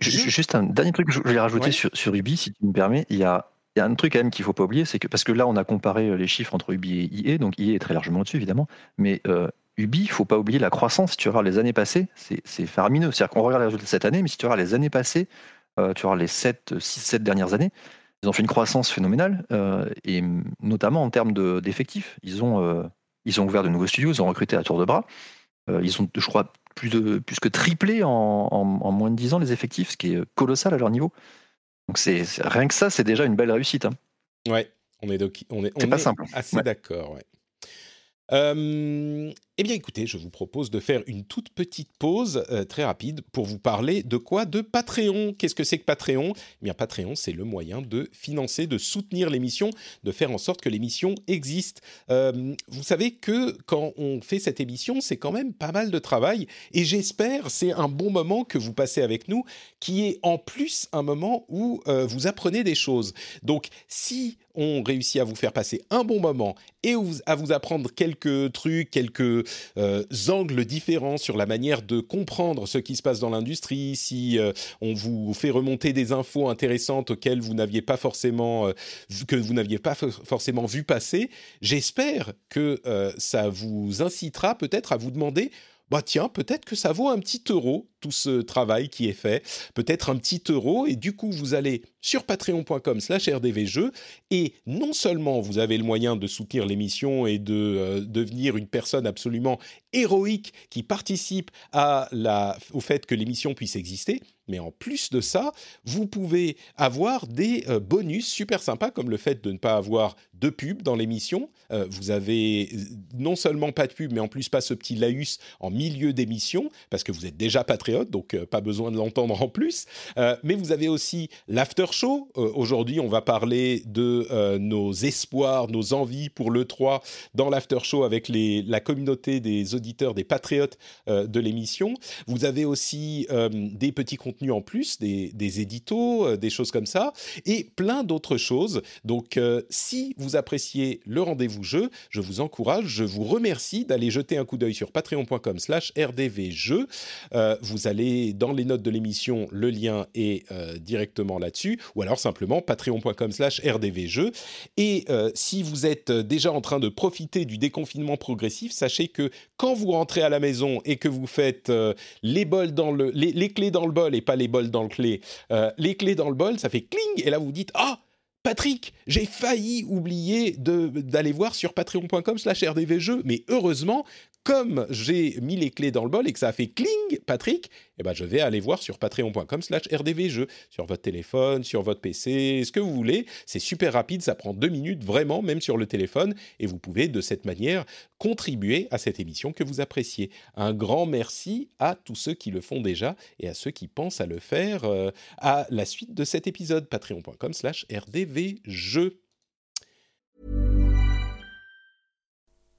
Juste un dernier truc que je voulais rajouter sur, sur Ubi, si tu me permets, il y a il y a un truc quand même qu'il faut pas oublier, c'est que parce que là on a comparé euh, les chiffres entre Ubi et EA, donc EA est très largement au-dessus évidemment, mais euh, Ubi, il faut pas oublier la croissance. Si tu regardes les années passées, c'est faramineux. C'est-à-dire qu'on regarde les résultats de cette année, mais si tu regardes les années passées, euh, tu regardes les 7, 6, 7 dernières années, ils ont fait une croissance phénoménale, et notamment en termes d'effectifs. ils, ont, ils ont ouvert de nouveaux studios, ils ont recruté à tour de bras. ils ont, je crois, plus, de, plus que triplé en, en, moins de 10 ans les effectifs, ce qui est colossal à leur niveau. Donc c'est rien que ça, c'est déjà une belle réussite. Hein. Ouais, on est, on est, pas simple. assez d'accord. Ouais. Euh, eh bien, écoutez, je vous propose de faire une toute petite pause euh, très rapide pour vous parler de quoi? De Patreon. Qu'est-ce que c'est que Patreon? Eh bien, Patreon, c'est le moyen de financer, de soutenir l'émission, de faire en sorte que l'émission existe. Euh, vous savez que quand on fait cette émission, c'est quand même pas mal de travail et j'espère c'est un bon moment que vous passez avec nous, qui est en plus un moment où vous apprenez des choses. Donc, si on réussit à vous faire passer un bon moment et à vous apprendre quelques trucs, quelques euh, angles différents sur la manière de comprendre ce qui se passe dans l'industrie, si euh, on vous fait remonter des infos intéressantes auxquelles vous n'aviez pas forcément euh, que vous n'aviez pas forcément vu passer, j'espère que ça vous incitera peut-être à vous demander bah tiens, peut-être que ça vaut un petit euro, tout ce travail qui est fait, peut-être un petit euro, et du coup, vous allez sur patreon.com slash rdvjeux, et non seulement vous avez le moyen de soutenir l'émission et de euh, devenir une personne absolument héroïque qui participe au fait que l'émission puisse exister, mais en plus de ça, vous pouvez avoir des euh, bonus super sympas, comme le fait de ne pas avoir de pub dans l'émission. Euh, vous avez euh, non seulement pas de pub, mais en plus pas ce petit laïus en milieu d'émission, parce que vous êtes déjà patriote, donc pas besoin de l'entendre en plus. mais vous avez aussi l'after show. Aujourd'hui, on va parler de nos espoirs, nos envies pour le 3 dans l'after show avec la communauté des auditeurs, des patriotes de l'émission. Vous avez aussi des petits contenus en plus, des, éditos, euh, des choses comme ça, et plein d'autres choses. Donc, euh, si vous appréciez le rendez-vous jeu, je vous encourage, je vous remercie d'aller jeter un coup d'œil sur patreon.com slash rdvjeux. Euh, vous allez dans les notes de l'émission, le lien est directement là-dessus, ou alors simplement patreon.com slash rdvjeux. Et si vous êtes déjà en train de profiter du déconfinement progressif, sachez que quand vous rentrez à la maison et que vous faites les, bols dans le, les, les clés dans le bol et les bols dans le clé. Euh, les clés dans le bol, ça fait cling, et là vous dites Ah, Patrick, j'ai failli oublier d'aller voir sur patreon.com slash rdvjeux, mais heureusement, comme j'ai mis les clés dans le bol et que ça a fait cling, Patrick, eh ben je vais aller voir sur patreon.com slash rdvjeux, sur votre téléphone, sur votre PC, ce que vous voulez. C'est super rapide, ça prend deux minutes vraiment, même sur le téléphone, et vous pouvez de cette manière contribuer à cette émission que vous appréciez. Un grand merci à tous ceux qui le font déjà et à ceux qui pensent à le faire euh, à la suite de cet épisode, patreon.com slash rdvjeux.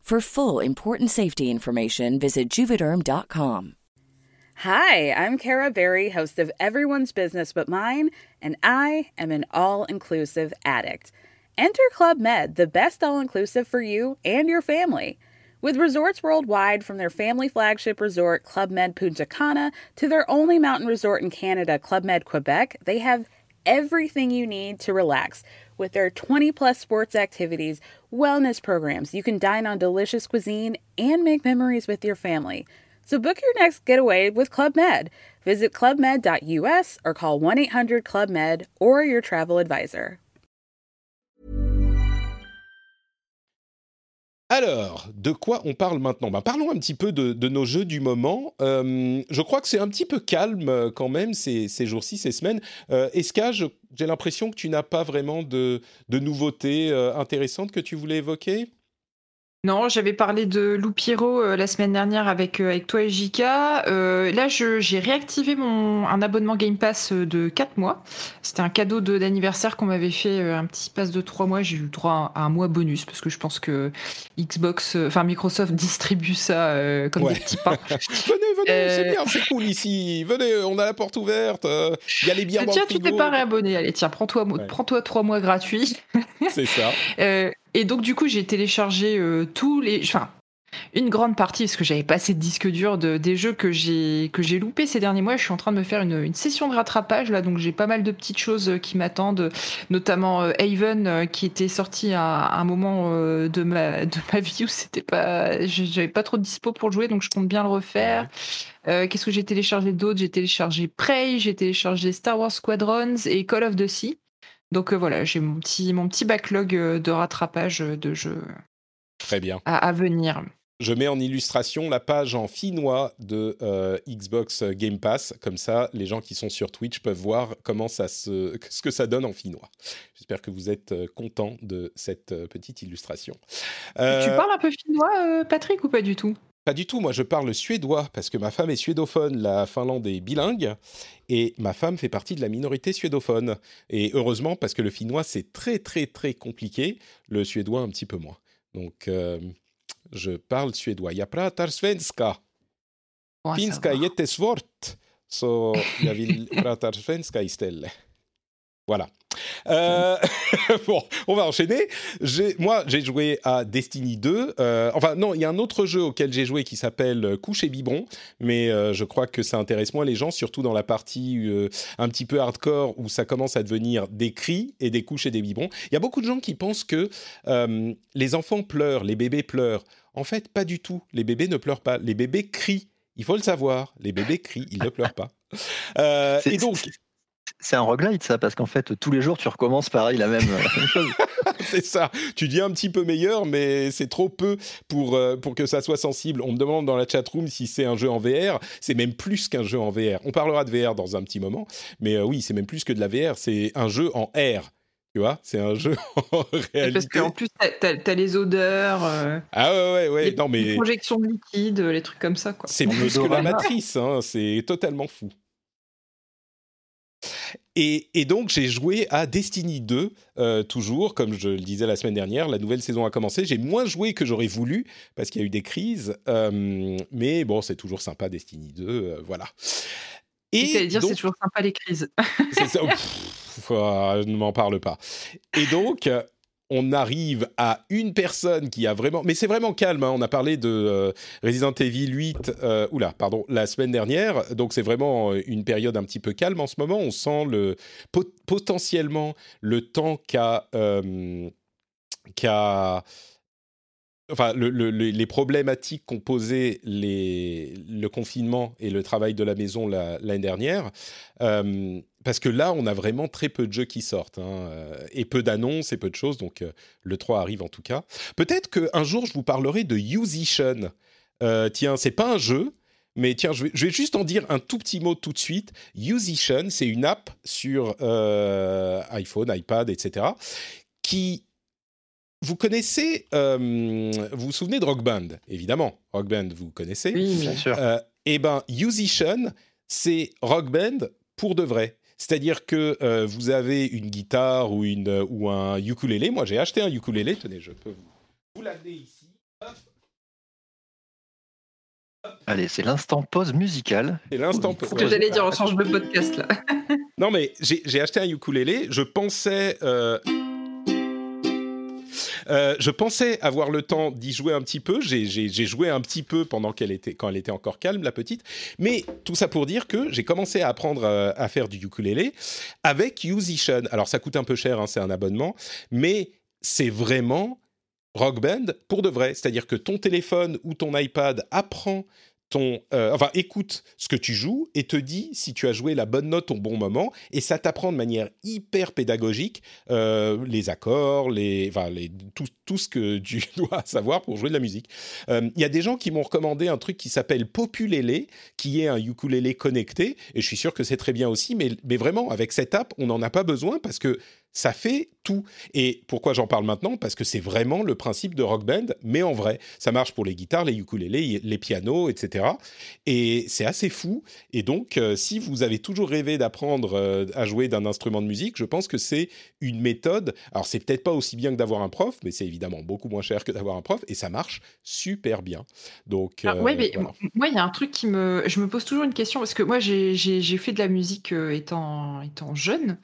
For full important safety information, visit juvederm.com. Hi, I'm Kara Berry, host of Everyone's Business But Mine, and I am an all inclusive addict. Enter Club Med, the best all inclusive for you and your family. With resorts worldwide, from their family flagship resort, Club Med Punta Cana, to their only mountain resort in Canada, Club Med Quebec, they have everything you need to relax with their 20 plus sports activities, wellness programs. You can dine on delicious cuisine and make memories with your family. So book your next getaway with Club Med. Visit clubmed.us or call 1 800 Club Med or your travel advisor. Alors, de quoi on parle maintenant? Ben, Parlons un petit peu de, nos jeux du moment. Euh, je crois que c'est un petit peu calme euh, quand même ces, jours-ci, ces semaines. Euh, Eska, j'ai l'impression que tu n'as pas vraiment de, de nouveautés euh, intéressantes que tu voulais évoquer? Non, j'avais parlé de Lou Pierrot euh, la semaine dernière avec, euh, avec toi et Jika. Euh, là, j'ai réactivé mon, un abonnement Game Pass de 4 mois. C'était un cadeau d'anniversaire qu'on m'avait fait, un petit pass de 3 mois. J'ai eu droit à un mois bonus parce que je pense que Xbox, enfin Microsoft distribue ça comme des petits pains. venez, venez, c'est bien, c'est cool ici. Venez, on a la porte ouverte. Il y a les bières Tiens, tu t'es pas réabonné. Allez, tiens, prends-toi Ouais. prends 3 mois gratuits. C'est ça. Et donc du coup j'ai téléchargé euh, tous les, enfin une grande partie parce que j'avais pas assez de disques durs de, des jeux que j'ai que j'ai loupé ces derniers mois. Je suis en train de me faire une, une session de rattrapage là, donc j'ai pas mal de petites choses euh, qui m'attendent, notamment euh, Haven euh, qui était sorti à, à un moment euh, de ma de ma vie où c'était pas, j'avais pas trop de dispo pour le jouer, donc je compte bien le refaire. Euh, Qu'est-ce que j'ai téléchargé d'autre? J'ai téléchargé Prey, j'ai téléchargé Star Wars Squadrons et Call of the Sea. Donc euh, voilà, j'ai mon petit, mon petit backlog euh, de rattrapage euh, de jeux Très bien. À, à venir. Je mets en illustration la page en finnois de euh, Xbox Game Pass. Comme ça, les gens qui sont sur Twitch peuvent voir comment ça se, ce que ça donne en finnois. J'espère que vous êtes contents de cette petite illustration. Tu parles un peu finnois, Patrick, ou pas du tout? Pas du tout, moi je parle suédois parce que ma femme est suédophone, la Finlande est bilingue et ma femme fait partie de la minorité suédophone. Et heureusement parce que le finnois c'est très très très compliqué, le suédois un petit peu moins. Donc euh, je parle suédois. Jag pratar svenska? Finska jättesvårt så jag vill prata svenska istället. Voilà. Euh, bon, on va enchaîner. Moi, j'ai joué à Destiny 2. Euh, enfin, non, il y a un autre jeu auquel j'ai joué qui s'appelle euh, Couche et Biberon, mais euh, je crois que ça intéresse moins les gens, surtout dans la partie un petit peu hardcore où ça commence à devenir des cris et des couches et des biberons. Il y a beaucoup de gens qui pensent que les enfants pleurent, les bébés pleurent. En fait, pas du tout. Les bébés ne pleurent pas. Les bébés crient. Il faut le savoir. Les bébés crient, ils ne pleurent pas. Et donc, c'est- un roguelite, ça, parce qu'en fait, tous les jours, tu recommences pareil la même, la même chose. c'est ça. Tu dis un petit peu meilleur, mais c'est trop peu pour, euh, pour que ça soit sensible. On me demande dans la chatroom si c'est un jeu en VR. C'est même plus qu'un jeu en VR. On parlera de VR dans un petit moment, mais euh, oui, c'est même plus que de la VR. C'est un jeu en R. Tu vois, c'est un jeu en réalité. Parce qu'en plus, t'as as, les odeurs, euh, Ah ouais, ouais, ouais. les Non, mais projections de liquide, les trucs comme ça. Quoi. c'est plus que la matrice. hein. C'est totalement fou. Et, et donc j'ai joué à Destiny 2, euh, toujours, comme je le disais la semaine dernière, la nouvelle saison a commencé. J'ai moins joué que j'aurais voulu, parce qu'il y a eu des crises, euh, mais bon, c'est toujours sympa Destiny 2, euh, voilà. Et Et dire, c'est toujours sympa les crises. ça. Pff, ne m'en parle pas. Et donc, on arrive à une personne qui a vraiment. Mais c'est vraiment calme. hein. On a parlé de euh, Resident Evil 8. euh, pardon, la semaine dernière. Donc, c'est vraiment euh, une période un petit peu calme en ce moment. On sent le pot- potentiellement le temps qu'a. euh, enfin, le- le- le- les problématiques qu'ont posé les, le confinement et le travail de la maison la- l'année dernière. Parce que là, on a vraiment très peu de jeux qui sortent, hein, euh, et peu d'annonces et peu de choses, donc euh, le 3 arrive en tout cas. Peut-être qu'un jour, je vous parlerai de Musician. Euh, tiens, c'est pas un jeu, mais tiens, je vais, je vais juste en dire un tout petit mot tout de suite. Musician, c'est une app sur euh, iPhone, iPad, etc., qui vous connaissez, euh, vous vous souvenez de Rock Band, évidemment. Rock Band, vous connaissez. Oui, Bien sûr. Eh ben, Musician, c'est Rock Band pour de vrai. C'est-à-dire que euh, vous avez une guitare ou, une, euh, ou un ukulélé. Moi, j'ai acheté un ukulélé. Tenez, je peux vous, vous l'amener ici. Hop, Allez, c'est l'instant pause musicale. C'est l'instant. C'est ce que j'allais dire, on change de podcast là. Non, mais j'ai j'ai acheté un ukulélé. Je pensais. euh, euh, je pensais avoir le temps d'y jouer un petit peu. J'ai- joué un petit peu pendant qu'elle était, quand elle était encore calme, la petite. Mais tout ça pour dire que j'ai commencé à apprendre euh, à faire du ukulélé avec Musician. Alors ça coûte un peu cher, hein, c'est un abonnement, mais c'est vraiment Rock Band pour de vrai. C'est-à-dire que ton téléphone ou ton iPad apprend ton, euh, enfin, écoute ce que tu joues et te dit si tu as joué la bonne note au bon moment, et ça t'apprend de manière hyper pédagogique euh, les accords, les, enfin, les, tout, tout ce que tu dois savoir pour jouer de la musique. Euh, Il y a des gens qui m'ont recommandé un truc qui s'appelle Populélé, qui est un ukulélé connecté, et je suis sûr que c'est très bien aussi, mais, mais vraiment, avec cette app, on n'en a pas besoin parce que ça fait tout. Et pourquoi j'en parle maintenant? Parce que c'est vraiment le principe de Rock Band, mais en vrai. Ça marche pour les guitares, les ukulélés, les pianos, etc. Et c'est assez fou. Et donc, euh, si vous avez toujours rêvé d'apprendre euh, à jouer d'un instrument de musique, je pense que c'est une méthode. Alors, c'est peut-être pas aussi bien que d'avoir un prof, mais c'est évidemment beaucoup moins cher que d'avoir un prof, et ça marche super bien. Donc, Ah, euh, ouais, mais voilà. m- moi, il y a un truc qui me. Je me pose toujours une question, parce que moi, j'ai fait de la musique euh, étant, étant jeune.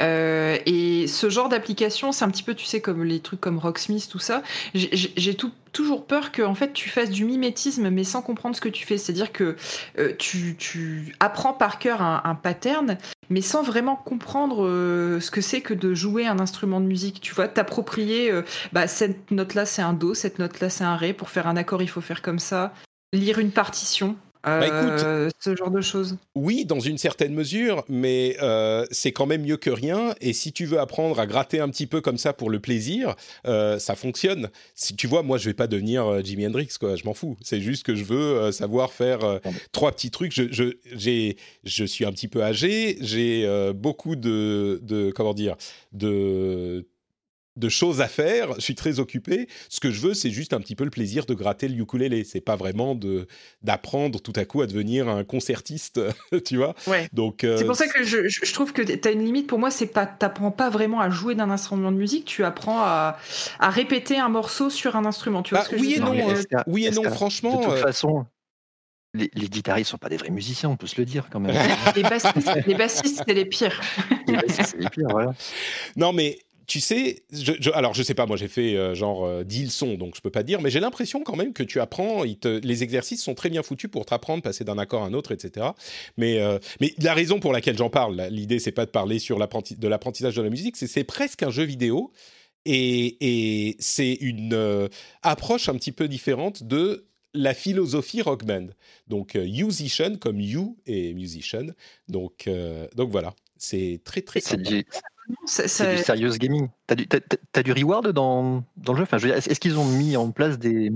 Euh, et ce genre d'application, c'est un petit peu, tu sais, comme les trucs comme Rocksmith, tout ça. J'ai- toujours peur que en fait, tu fasses du mimétisme, mais sans comprendre ce que tu fais. C'est-à-dire que euh, tu, apprends par cœur un, pattern, mais sans vraiment comprendre euh, ce que c'est que de jouer un instrument de musique. Tu vois, t'approprier, euh, bah, cette note-là, c'est un Do, cette note-là, c'est un Ré. Pour faire un accord, il faut faire comme ça lire une partition. Bah, écoute, euh, ce genre de choses. Oui, dans une certaine mesure, mais euh, c'est quand même mieux que rien. Et si tu veux apprendre à gratter un petit peu comme ça pour le plaisir, euh, ça fonctionne. Si tu vois, moi, je vais pas devenir Jimi Hendrix, quoi. Je m'en fous. C'est juste que je veux savoir faire trois petits trucs. Je, je, j'ai, je suis un petit peu âgé. J'ai beaucoup de, de, comment dire, de de choses à faire, je suis très occupé. Ce que je veux, c'est juste un petit peu le plaisir de gratter le ukulélé. C'est pas vraiment de d'apprendre tout à coup à devenir un concertiste, tu vois. Ouais. Donc euh, C'est pour ça que je, trouve que tu as une limite. Pour moi, c'est pas, t'apprends pas vraiment à jouer d'un instrument de musique, tu apprends à, à répéter un morceau sur un instrument. Tu vois Bah, ce que je oui veux et dire? non, euh, oui et non, franchement, De toute euh, façon, les, les guitaristes sont pas des vrais musiciens, on peut se le dire quand même. Les bassistes, les bassistes, c'est les pires. Les bassistes, c'est les pires, voilà. Non, mais tu sais, je, je- alors je sais pas, moi j'ai fait euh, genre euh, 10 leçons, donc je peux pas dire, mais j'ai l'impression quand même que tu apprends, te- les exercices sont très bien foutus pour t'apprendre, passer d'un accord à un autre, etc. Mais, euh, mais la raison pour laquelle j'en parle, l'idée c'est pas de parler sur de l'apprentissage de la musique, c'est c'est presque un jeu vidéo. Et, et c'est une euh, approche un petit peu différente de la philosophie rock band. Donc, musician comme you et musician. Donc, donc voilà, c'est très très sympa. Ça- c'est ça- du serious gaming. T'as du, t'as- t'as- t'as du reward dans, dans le jeu? Enfin, je Est-ce qu'ils ont mis en place des,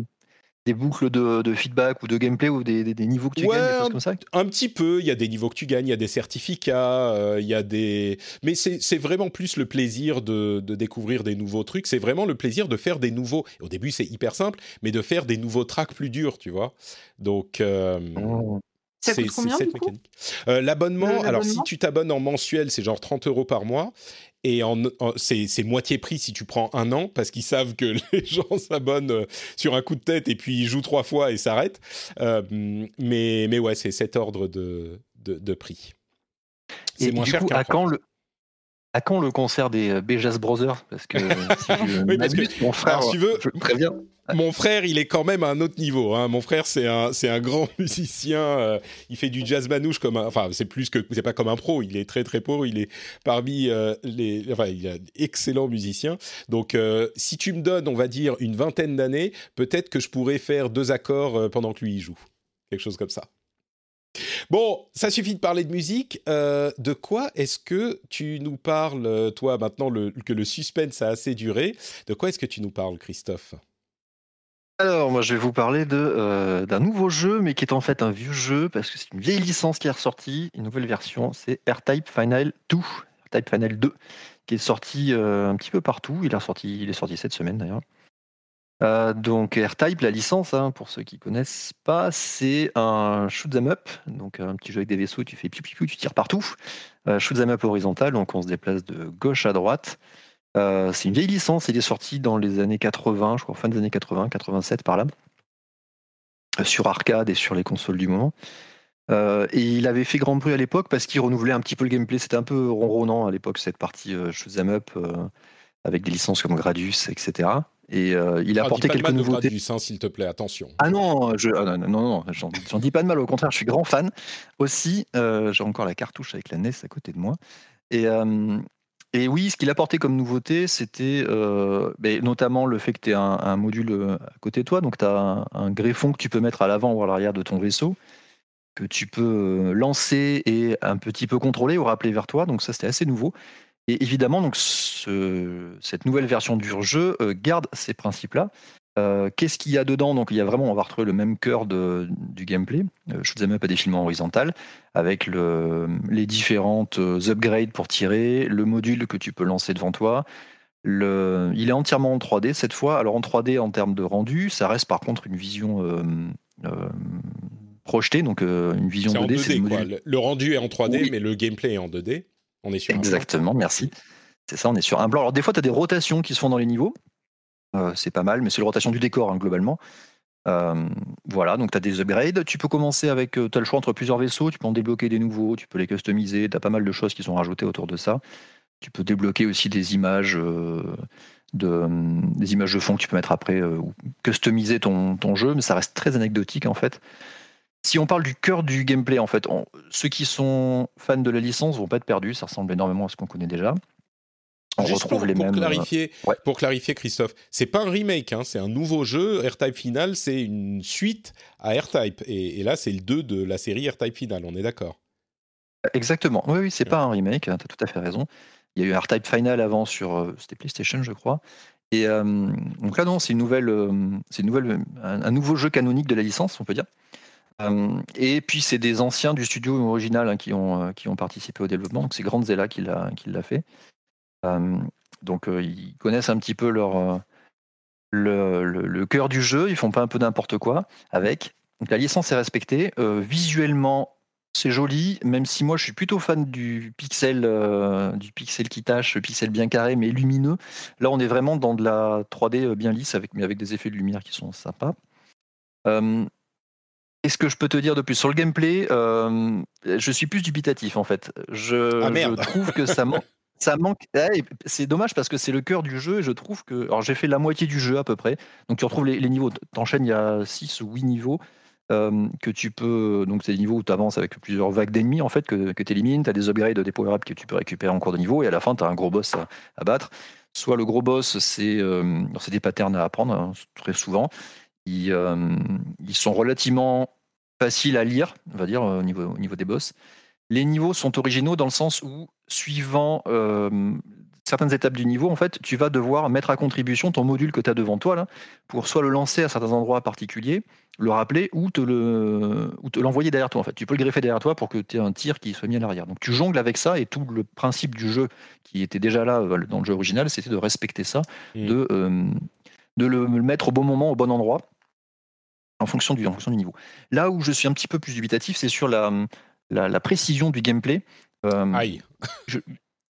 des boucles de, de feedback ou de gameplay ou des, des- des niveaux que tu Ouais, gagnes, des choses un- comme ça? Un petit peu, il y a des niveaux que tu gagnes, il y a des certificats, euh, il y a des... Mais c'est c'est vraiment plus le plaisir de, de découvrir des nouveaux trucs, c'est vraiment le plaisir de faire des nouveaux... Au début, c'est hyper simple, mais de faire des nouveaux tracks plus durs, tu vois? Donc... euh, Oh. Ça c'est coûte c'est combien, cette du coup mécanique. Euh, L'abonnement, alors si tu t'abonnes en mensuel, c'est genre 30 euros par mois. Et en, en- c'est c'est moitié prix si tu prends un an, parce qu'ils savent que les gens s'abonnent euh, sur un coup de tête et puis ils jouent trois fois et s'arrêtent. Euh, mais, mais ouais, c'est cet ordre de, de, de prix. C'est Et moins du cher coup, à quand le à quand le concert des Bejas Brothers? Parce que si je Oui, parce que- m'abuse, mon frère, alors, si tu veux- je préviens, Mon frère, il est quand même à un autre niveau. hein. Mon frère, c'est un, c'est un grand musicien. euh, il fait du jazz manouche comme un, enfin, c'est plus que, c'est pas comme un pro. Il est très très pro. Il est parmi euh, les, enfin, il est un excellent musicien. Donc, euh, si tu me donnes, on va dire, une vingtaine d'années, peut-être que je pourrais faire deux accords pendant que lui il joue. Quelque chose comme ça. Bon, ça suffit de parler de musique. De quoi est-ce que tu nous parles, toi, maintenant que le suspense a assez duré? De quoi est-ce que tu nous parles, Christophe? Alors, moi, je vais vous parler euh, d'un nouveau jeu, mais qui est en fait un vieux jeu, parce que c'est une vieille licence qui est ressortie, une nouvelle version, c'est R-Type Final 2, R-Type Final 2, qui est sorti euh, un petit peu partout. Il est sorti, il est sorti cette semaine d'ailleurs. Euh, donc R-Type, la licence, hein, pour ceux qui connaissent pas, c'est un shoot 'em up, donc un petit jeu avec des vaisseaux, tu fais piou piou tu tires partout. Shoot 'em up horizontal, donc on se déplace de gauche à droite. Euh, c'est une vieille licence, il est sorti dans les années 80, je crois, fin des années 80, 87 par là, euh, sur arcade et sur les consoles du moment. Euh, et il avait fait grand bruit à l'époque parce qu'il renouvelait un petit peu le gameplay. C'était un peu ronronnant à l'époque, cette partie euh, shoot 'em up, avec des licences comme Gradius, etc. Et euh, il a Ah, apporté dis pas de quelques nouveautés. Gradius, hein, s'il te plaît, attention. Ah non, je, ah non, non, non, non, j'en j'en dis pas de mal, au contraire, je suis grand fan. Aussi, euh, j'ai encore la cartouche avec la NES à côté de moi. Et, euh, et oui, ce qu'il apportait comme nouveauté, c'était euh, ben, notamment le fait que tu aies un, module euh, à côté de toi, donc tu as un, greffon que tu peux mettre à l'avant ou à l'arrière de ton vaisseau, que tu peux euh, lancer et un petit peu contrôler ou rappeler vers toi, donc ça c'était assez nouveau. Et évidemment, donc, ce- cette nouvelle version du jeu garde ces principes-là. Euh, Qu'est-ce qu'il y a dedans? Donc, il y a vraiment, on va retrouver le même cœur de- du gameplay. Euh, shoot 'em up à défilement horizontal, avec le, les différentes euh, upgrades pour tirer, le module que tu peux lancer devant toi. Le, il est entièrement en 3D cette fois. Alors en 3D en termes de rendu, ça reste par contre une vision euh, projetée, donc une vision en 2D. c'est 2D, le quoi. module- Le, rendu est en 3D, Oui. mais le gameplay est en 2D. On est sur un. Exactement, merci. C'est ça, on est sur un blanc. Alors des fois, tu as des rotations qui se font dans les niveaux. Euh, c'est pas mal, mais c'est la rotation du décor hein, globalement. Euh, voilà, donc tu as des upgrades. Tu peux commencer avec, tu as le choix entre plusieurs vaisseaux, tu peux en débloquer des nouveaux, tu peux les customiser, tu as pas mal de choses qui sont rajoutées autour de ça. Tu peux débloquer aussi des images, euh, de, des images de fond que tu peux mettre après, euh, ou customiser ton, jeu, mais ça reste très anecdotique en fait. Si on parle du cœur du gameplay, en fait, ceux qui sont fans de la licence vont pas être perdus, ça ressemble énormément à ce qu'on connaît déjà. On Juste retrouve pour, les pour mêmes. euh, clarifier, ouais. pour clarifier, Christophe, c'est pas un remake, hein, c'est un nouveau jeu. R-Type Final, c'est une suite à R-Type. Et, et là, c'est le 2 de la série R-Type Final, on est d'accord? Exactement. Oui, oui, c'est pas un remake, tu as tout à fait raison. Il y a eu un R-Type Final avant sur euh, c'était PlayStation, je crois. Et euh, donc là, non, c'est une nouvelle, euh, c'est une nouvelle, un, un nouveau jeu canonique de la licence, on peut dire. Euh, et puis c'est des anciens du studio original hein, qui ont qui ont participé au développement. Donc c'est Grande Zella qui l'a qui l'a fait. Donc ils connaissent un petit peu leur le, le- le cœur du jeu. Ils font pas un peu n'importe quoi avec. Donc la licence est respectée. Visuellement, c'est joli, même si moi je suis plutôt fan du pixel, euh, du pixel qui tâche, le pixel bien carré mais lumineux. Là, on est vraiment dans de la 3D bien lisse, avec, mais avec des effets de lumière qui sont sympas. Euh, Qu'est-ce que je peux te dire de plus? Sur le gameplay euh, Je suis plus dubitatif en fait. Je, Ah, je trouve que ça manque. Ça manque. Ouais, c'est dommage parce que c'est le cœur du jeu et je trouve que. Alors j'ai fait la moitié du jeu à peu près. Donc tu retrouves les, les niveaux. T'enchaînes, il y a 6 ou 8 niveaux que tu peux. Donc c'est des niveaux où tu avances avec plusieurs vagues d'ennemis en fait que, tu élimines. Tu as des upgrades, des power-ups que tu peux récupérer en cours de niveau et à la fin tu as un gros boss à, battre. Soit le gros boss, c'est euh, des patterns à apprendre hein, très souvent. Ils, ils sont relativement faciles à lire, on va dire, au niveau, au niveau des boss. Les niveaux sont originaux dans le sens où, suivant euh, certaines étapes du niveau, en fait, tu vas devoir mettre à contribution ton module que tu as devant toi, là, pour soit le lancer à certains endroits particuliers, le rappeler, ou te le, l'envoyer derrière toi. En fait, tu peux le greffer derrière toi pour que tu aies un tir qui soit mis à l'arrière. Donc tu jongles avec ça, et tout le principe du jeu qui était déjà là euh, dans le jeu original, c'était de respecter ça, de, euh, de le, le mettre au bon moment, au bon endroit, en fonction du, en fonction du niveau. Là où je suis un petit peu plus dubitatif, c'est sur la, la, la précision du gameplay. Euh, Aïe.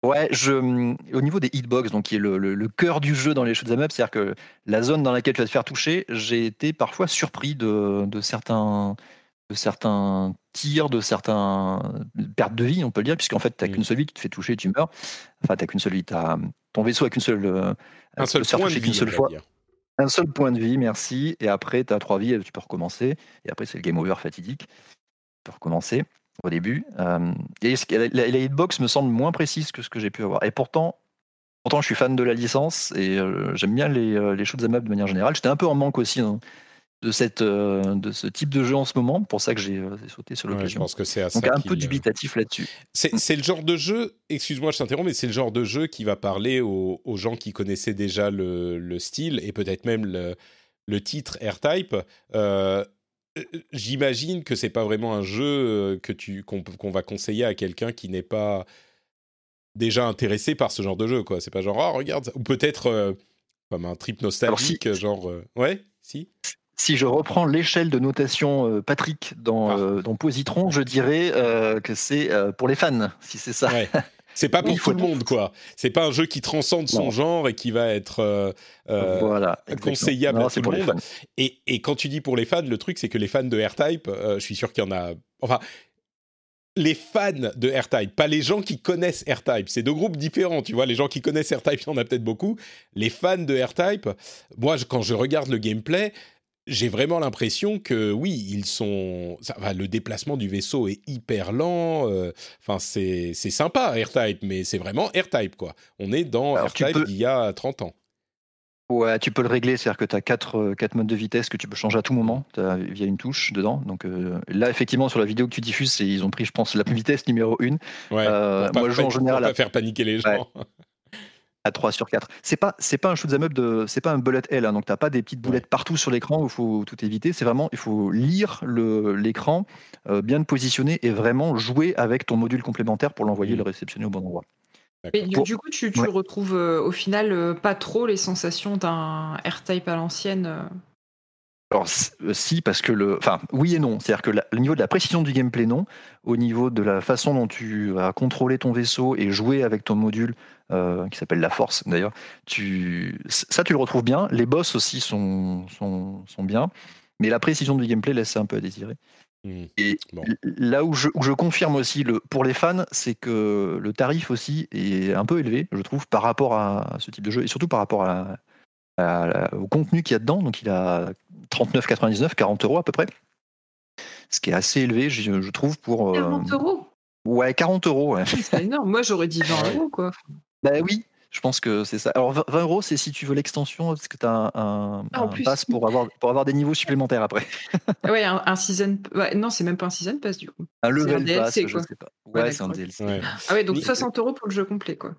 Ouais, je, au niveau des hitbox, donc qui est le, le- le cœur du jeu dans les shoot'em up, c'est-à-dire que la zone dans laquelle tu vas te faire toucher, j'ai été parfois surpris de, de certains de certains tirs, de certains pertes de vie, on peut le dire, puisqu'en fait, tu n'as qu'une seule vie, tu te fais toucher, tu meurs. Enfin, tu qu'une seule vie, t'as- ton vaisseau a qu'une seule. euh, Un seul point de vie, seule fois. dire. Un seul point de vie, merci. Et après, tu as trois vies, et tu peux recommencer. Et après, c'est le game over fatidique. Tu peux recommencer au début. Euh, et la, la- la hitbox me semble moins précise que ce que j'ai pu avoir. Et pourtant, pourtant, je suis fan de la licence et euh, j'aime bien les, euh, les shoot'em up de manière générale. J'étais un peu en manque aussi hein, de, cette, euh, de ce type de jeu en ce moment. Pour ça que j'ai sauté sur Ouais, je l'occasion. pense que c'est Donc un peu dubitatif là-dessus. C'est c'est le genre de jeu, excuse-moi, je t'interromps, mais c'est le genre de jeu qui va parler aux, aux gens qui connaissaient déjà le, le style et peut-être même le, le titre R-Type. Euh, J'imagine que c'est pas vraiment un jeu euh, que tu qu'on va conseiller à quelqu'un qui n'est pas déjà intéressé par ce genre de jeu, quoi. C'est pas genre oh regarde, ou peut-être euh, comme un trip nostalgique, genre euh, ouais, si. Si je reprends l'échelle de notation euh, Patrick dans, Ah. euh, dans Positron, je dirais euh, que c'est euh, pour les fans, si c'est ça. Ouais. C'est pas pour tout le monde, quoi. C'est pas un jeu qui transcende son genre et qui va être euh, euh, voilà, conseillable Non, à tout le monde. et quand tu dis pour les fans, le truc, c'est que les fans de R-Type, euh, je suis sûr qu'il y en a. Enfin, les fans de R-Type, pas les gens qui connaissent R-Type. C'est deux groupes différents, tu vois. Les gens qui connaissent R-Type, il y en a peut-être beaucoup. Les fans de R-Type, moi, je- quand je regarde le gameplay, j'ai vraiment l'impression que oui, ils sont. Ça, le déplacement du vaisseau est hyper lent. euh, Enfin, c'est c'est sympa R-Type, mais c'est vraiment R-Type quoi. On est dans Alors, tu R-Type peux- d'il y a 30 ans. Ouais, tu peux le régler, c'est-à-dire que tu as quatre, euh, quatre modes de vitesse que tu peux changer à tout moment via une touche dedans. Donc euh, là, effectivement, sur la vidéo que tu diffuses, ils ont pris, je pense, la vitesse numéro 1 Ouais. Euh, pour pas, moi, je joue en pour général pas à- faire paniquer les gens. À 3 sur 4. C'est pas, c'est pas un shoot'em up de, c'est pas un bullet hell, hein, donc t'as pas des petites boulettes partout sur l'écran où il faut tout éviter. C'est vraiment, il faut lire le, l'écran, euh, bien le positionner et vraiment jouer avec ton module complémentaire pour l'envoyer Mm. le réceptionner au bon endroit. Et du, Pour- du coup, tu, tu Ouais. retrouves euh, au final euh, pas trop les sensations d'un R-Type à l'ancienne. Alors euh, si, parce que le, enfin oui et non. C'est-à-dire que la- le niveau de la précision du gameplay non, au niveau de la façon dont tu vas contrôler ton vaisseau et jouer avec ton module euh, qui s'appelle la Force d'ailleurs, tu ça tu le retrouves bien. Les boss aussi sont sont, sont bien, mais la précision du gameplay laisse un peu à désirer. Hmm. Et Bon. là où je, où je confirme aussi le, pour les fans, c'est que le tarif aussi est un peu élevé, je trouve, par rapport à ce type de jeu et surtout par rapport à, à la- au contenu qu'il y a dedans. Donc il a 39,99, 40 euros à peu près. Ce qui est assez élevé, je, je trouve, pour. euh, 40 euros? Ouais, 40 euros. ouais. C'est énorme. Moi, j'aurais dit 20 Ouais. euros, quoi. Bah oui, Je pense que c'est ça. Alors 20 20 euros, c'est si tu veux l'extension, parce que tu as un, un, Ah, un pass pour avoir, pour avoir des niveaux supplémentaires après. Ouais, un, un season. ouais, non, c'est même pas un season pass du coup. Un C'est un level pass, DLC, je quoi. sais pas. Ouais, Ouais, c'est un. DLC. Ouais. Ah ouais, donc Mais- 60 euros pour le jeu complet, quoi.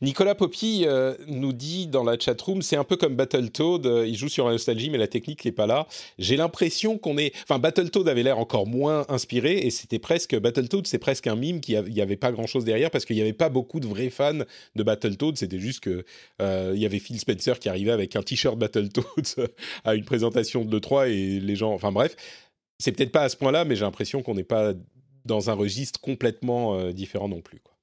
Nicolas Poppy euh, nous dit dans la chatroom, c'est un peu comme Battletoad, euh, il joue sur la nostalgie, mais la technique n'est pas là. J'ai l'impression qu'on est... Enfin, Battletoad avait l'air encore moins inspiré, et c'était presque... Battletoad, c'est presque un mime, qui n'y avait pas grand-chose derrière, parce qu'il n'y avait pas beaucoup de vrais fans de Battletoad, c'était juste que euh, y avait Phil Spencer qui arrivait avec un t-shirt Battletoad à une présentation de l'E3, et les gens... Enfin bref, c'est peut-être pas à ce point-là, mais j'ai l'impression qu'on n'est pas dans un registre complètement différent non plus. Quoi.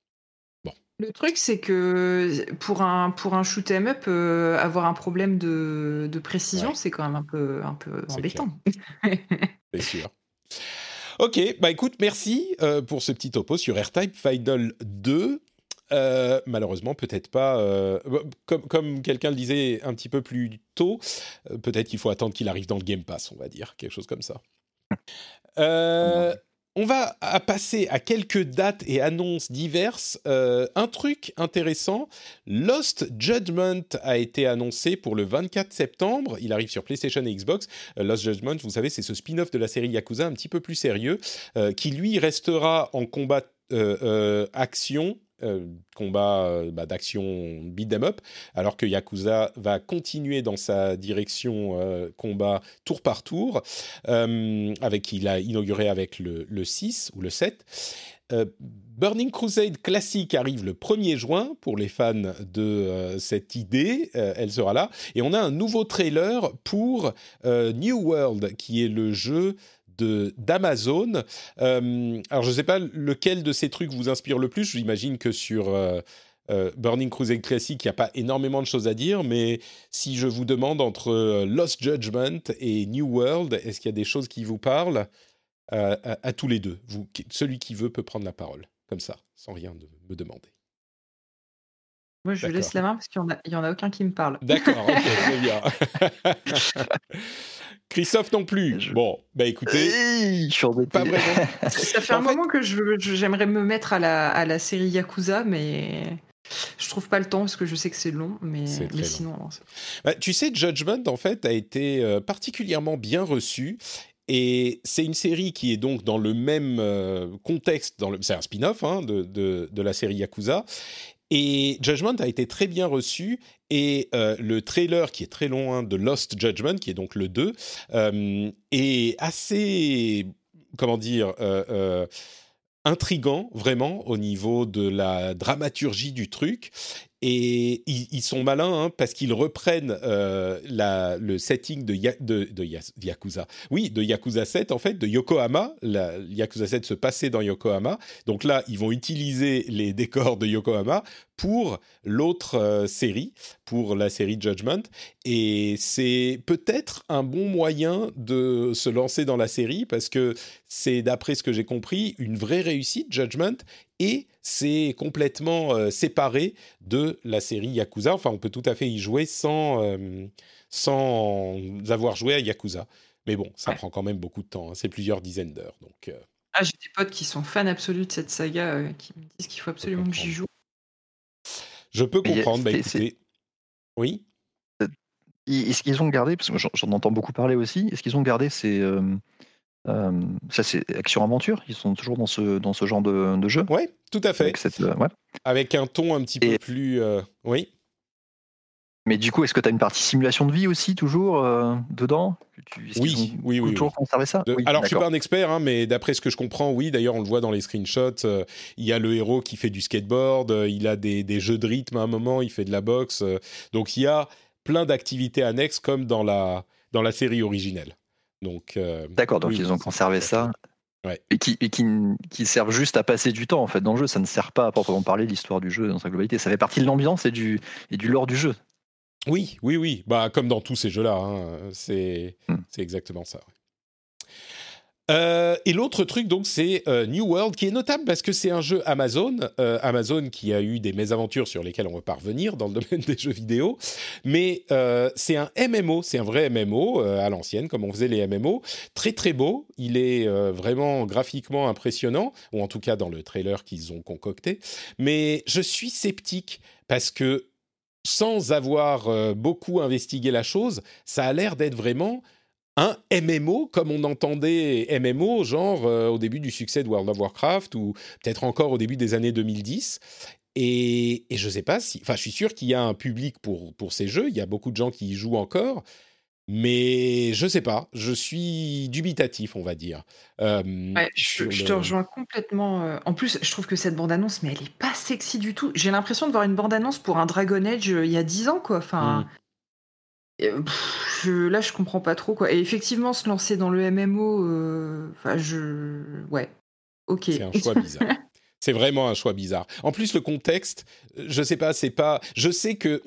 Le truc, c'est que pour un, pour un shoot 'em up, euh, avoir un problème de, de précision, Ouais. c'est quand même un peu, un peu embêtant. C'est sûr. Ok, bah écoute, merci euh, pour ce petit topo sur AirType Final 2. Euh, malheureusement, peut-être pas. euh, comme comme quelqu'un le disait un petit peu plus tôt, peut-être qu'il faut attendre qu'il arrive dans le Game Pass, on va dire, quelque chose comme ça. Euh, on va passer à quelques dates et annonces diverses. Euh, un truc intéressant, Lost Judgment a été annoncé pour le 24 septembre. Il arrive sur PlayStation et Xbox. Euh, Lost Judgment, vous savez, c'est ce spin-off de la série Yakuza un petit peu plus sérieux, euh, qui lui restera en combat action. Euh, combat euh, bah, d'action beat 'em up, alors que Yakuza va continuer dans sa direction euh, combat tour par tour, avec il a inauguré avec le, le 6 ou le 7. Euh, Burning Crusade classique arrive le 1er juin pour les fans de cette idée, elle sera là. Et on a un nouveau trailer pour New World, qui est le jeu d'Amazon. Euh, alors je ne sais pas lequel de ces trucs vous inspire le plus. J'imagine que sur euh, euh, Burning Crusade classique, il n'y a pas énormément de choses à dire, mais si je vous demande entre Lost Judgment et New World, est-ce qu'il y a des choses qui vous parlent à, à tous les deux? Vous, Celui qui veut peut prendre la parole, comme ça, sans rien de me demander. Moi, je laisse la main parce qu'il n'y en, a- en aucun qui me parle. D'accord, ok, très bien. Christophe non plus. Je- Bon, bah écoutez, Hey, je pas vraiment. Ça fait En un fait- moment que je veux- je- j'aimerais me mettre à la, à la série Yakuza, mais je trouve pas le temps parce que je sais que c'est long. Mais, sinon, Bah, tu sais, Judgment, en fait, a été euh, particulièrement bien reçu. Et c'est une série qui est donc dans le même euh, contexte, dans le, c'est un spin-off hein, de, de, de la série Yakuza. Et Judgment a été très bien reçu. Et euh, le trailer, qui est très long, hein, de Lost Judgment, qui est donc le 2, euh, est assez, comment dire, euh, intrigant, vraiment, au niveau de la dramaturgie du truc. Et ils, sont malins hein, parce qu'ils reprennent euh, le setting de, Yakuza. Oui, de Yakuza 7, en fait, de Yokohama. Yakuza 7 se passait dans Yokohama. Donc là, ils vont utiliser les décors de Yokohama pour l'autre euh, série, pour la série Judgment. Et c'est peut-être un bon moyen de se lancer dans la série parce que c'est, d'après ce que j'ai compris, une vraie réussite, Judgment. Et c'est complètement euh, séparé de la série Yakuza. Enfin, on peut tout à fait y jouer sans, euh, sans avoir joué à Yakuza. Mais bon, ça Ouais. prend quand même beaucoup de temps. hein. C'est plusieurs dizaines d'heures. Donc, euh, Ah, j'ai des potes qui sont fans absolus de cette saga, euh, qui me disent qu'il faut absolument que j'y joue. je peux Mais y a- comprendre. Bah, écoutez, oui? Est-ce qu'ils ont gardé, parce que j'en entends beaucoup parler aussi, est-ce qu'ils ont gardé ces. Euh, ça, c'est action-aventure Ils sont toujours dans ce, dans ce genre de, de jeu Ouais, tout à fait. Avec cette, euh, ouais. Avec un ton un petit peu plus. euh, Oui. Mais du coup, est-ce que tu as une partie simulation de vie aussi, toujours dedans? Tu- Oui, oui, oui, toujours conservé ça? De- Oui, Alors, je suis d'accord. pas un expert, hein, mais d'après ce que je comprends, oui. D'ailleurs, on le voit dans les screenshots. il y a le héros qui fait du skateboard. il a des, des jeux de rythme à un moment. Il fait de la boxe. donc, il y a plein d'activités annexes comme dans la dans la série originelle. Donc, euh, D'accord, donc oui, ils ont conservé ça. Ouais. Et, qui, et qui, qui servent juste à passer du temps en fait dans le jeu. Ça ne sert pas à proprement parler l'histoire du jeu dans sa globalité. Ça fait partie de l'ambiance et du, et du lore du jeu. Oui, oui, oui. Bah, comme dans tous ces jeux-là, hein, c'est Hmm. c'est exactement ça. ouais. Euh, et l'autre truc, donc, c'est euh, New World, qui est notable parce que c'est un jeu Amazon. Euh, Amazon qui a eu des mésaventures sur lesquelles on va pas revenir dans le domaine des jeux vidéo. Mais c'est un MMO, c'est un vrai MMO à l'ancienne, comme on faisait les MMO. Très, très beau. Il est vraiment graphiquement impressionnant, ou en tout cas dans le trailer qu'ils ont concocté. Mais je suis sceptique parce que sans avoir beaucoup investigué la chose, ça a l'air d'être vraiment un MMO comme on entendait MMO genre euh, au début du succès de World of Warcraft ou peut-être encore au début des années 2010. Et, et je sais pas si, enfin, je suis sûr qu'il y a un public pour pour ces jeux. Il y a beaucoup de gens qui y jouent encore, mais je sais pas. Je suis dubitatif, on va dire. Euh, je, te rejoins complètement. Euh, en plus, je trouve que cette bande annonce, mais elle est pas sexy du tout. J'ai l'impression de voir une bande annonce pour un Dragon Age il y a 10 ans, quoi. Enfin. Je, là, je comprends pas trop quoi. Et effectivement, se lancer dans le MMO, euh, enfin, je, ouais, ok. C'est un choix bizarre. c'est vraiment un choix bizarre. En plus, le contexte, je sais pas, c'est pas. Je sais que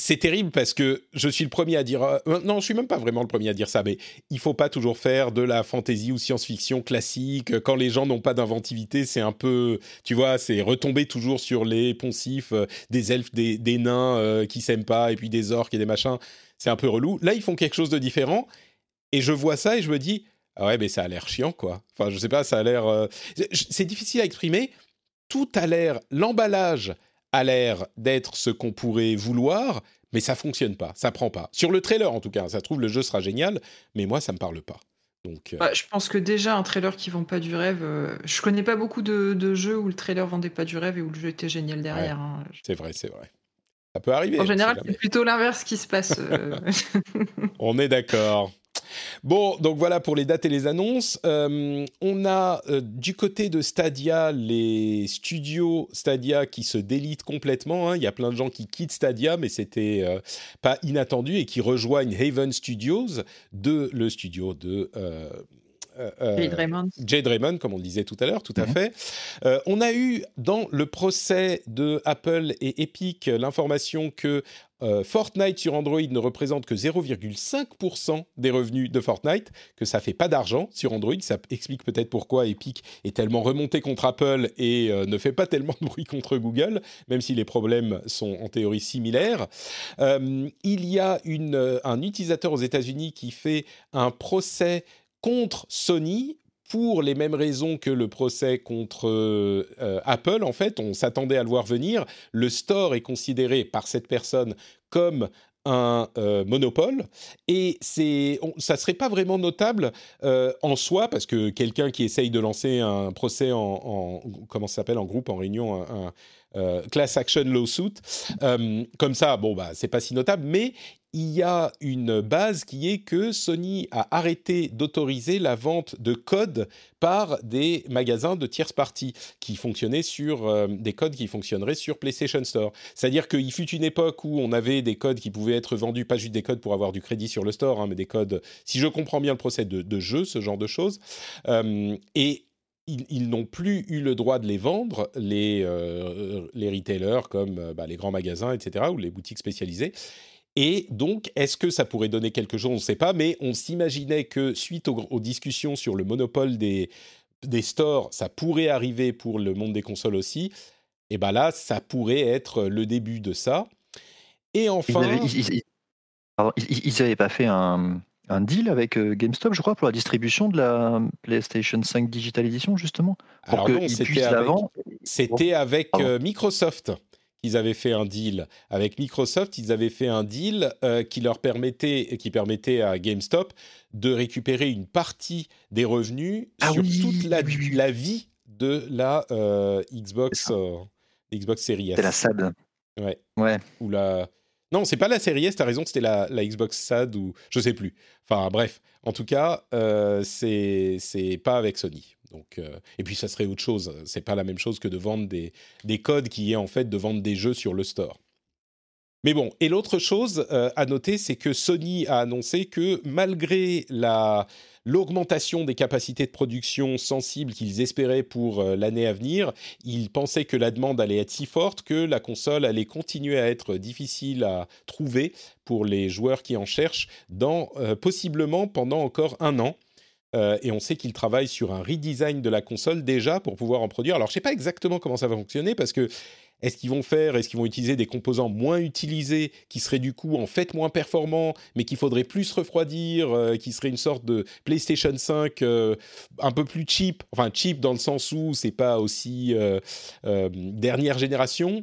c'est terrible parce que je suis le premier à dire euh, non, je suis même pas vraiment le premier à dire ça, mais il faut pas toujours faire de la fantasy ou science-fiction classique. Quand les gens n'ont pas d'inventivité, c'est un peu, tu vois, c'est retomber toujours sur les poncifs euh, des elfes, des, nains euh, qui s'aiment pas, et puis des orques et des machins. C'est un peu relou. Là, ils font quelque chose de différent, et je vois ça et je me dis ah ouais, mais ça a l'air chiant quoi. Enfin, je sais pas, ça a l'air. c'est difficile à exprimer. Tout a l'air, l'emballage a l'air d'être ce qu'on pourrait vouloir, mais ça fonctionne pas, ça prend pas. Sur le trailer en tout cas, ça trouve le jeu sera génial, mais moi ça me parle pas. Donc, euh, bah, je pense que déjà un trailer qui vend pas du rêve, euh, je connais pas beaucoup de, jeux où le trailer vendait pas du rêve et où le jeu était génial derrière. Hein. C'est vrai, c'est vrai. Ça peut arriver. En général, c'est plutôt l'inverse qui se passe. Euh. On est d'accord. Bon, donc voilà pour les dates et les annonces. Euh, on a euh, du côté de Stadia les studios Stadia qui se délitent complètement. Hein. Il y a plein de gens qui quittent Stadia, mais c'était euh, pas inattendu et qui rejoignent Haven Studios, de, le studio de Jade Raymond. Jade Raymond, comme on le disait tout à l'heure, tout à mhm. fait. on a eu dans le procès de Apple et Epic l'information que euh, Fortnite sur Android ne représente que 0,5% des revenus de Fortnite, que ça fait pas d'argent sur Android. Ça explique peut-être pourquoi Epic est tellement remonté contre Apple et euh, ne fait pas tellement de bruit contre Google, même si les problèmes sont en théorie similaires. Euh, il y a un utilisateur aux États-Unis qui fait un procès contre Sony pour les mêmes raisons que le procès contre euh, euh, Apple, en fait, on s'attendait à le voir venir. Le store est considéré par cette personne comme un euh, monopole et c'est ça serait pas vraiment notable en soi parce que quelqu'un qui essaye de lancer un procès en, comment s'appelle en groupe en réunion un, class action lawsuit comme ça bon bah c'est pas si notable mais il y a une base qui est que Sony a arrêté d'autoriser la vente de codes par des magasins de tierce partie qui fonctionnaient sur euh, des codes qui fonctionneraient sur PlayStation Store. C'est-à-dire qu'il fut une époque où on avait des codes qui pouvaient être vendus, pas juste des codes pour avoir du crédit sur le store, hein, mais des codes, si je comprends bien le procès de, jeu, ce genre de choses. Euh, et ils, n'ont plus eu le droit de les vendre, les, euh, les retailers comme bah, les grands magasins, etc., ou les boutiques spécialisées. Et donc, est-ce que ça pourrait donner quelque chose On ne sait pas, mais on s'imaginait que suite aux, discussions sur le monopole des, des stores, ça pourrait arriver pour le monde des consoles aussi. Et bien là, ça pourrait être le début de ça. Et enfin... Ils n'avaient pas fait un, un deal avec euh, GameStop, je crois, pour la distribution de la PlayStation 5 Digital Edition, justement Pour la vendre C'était avec euh, Microsoft qu'ils avaient fait un deal avec Microsoft. Ils avaient fait un deal euh, qui leur permettait, qui permettait à GameStop de récupérer une partie des revenus ah sur toute la, la, vie de la euh, Xbox, euh, Xbox Series S. C'est la SAD. Ouais. Ouais. Ou la. Non, c'est pas la Series S. T'as raison, c'était la, la, Xbox SAD ou je sais plus. Enfin bref, en tout cas, c'est pas avec Sony. Euh, et puis ça serait autre chose. C'est pas la même chose que de vendre des, des, codes qui est en fait de vendre des jeux sur le store. Mais bon, et l'autre chose euh, à noter, c'est que Sony a annoncé que malgré la l'augmentation des capacités de production sensibles qu'ils espéraient pour euh, l'année à venir, ils pensaient que la demande allait être si forte que la console allait continuer à être difficile à trouver pour les joueurs qui en cherchent, possiblement pendant encore un an. Euh, et on sait qu'ils travaillent sur un redesign de la console déjà pour pouvoir en produire. Alors, je sais pas exactement comment ça va fonctionner parce que est-ce qu'ils vont faire, est-ce qu'ils vont utiliser des composants moins utilisés qui seraient du coup en fait moins performants, mais qu'il faudrait plus refroidir, euh, qui serait une sorte de PlayStation 5 euh, un peu plus cheap, enfin cheap dans le sens où c'est pas aussi dernière génération?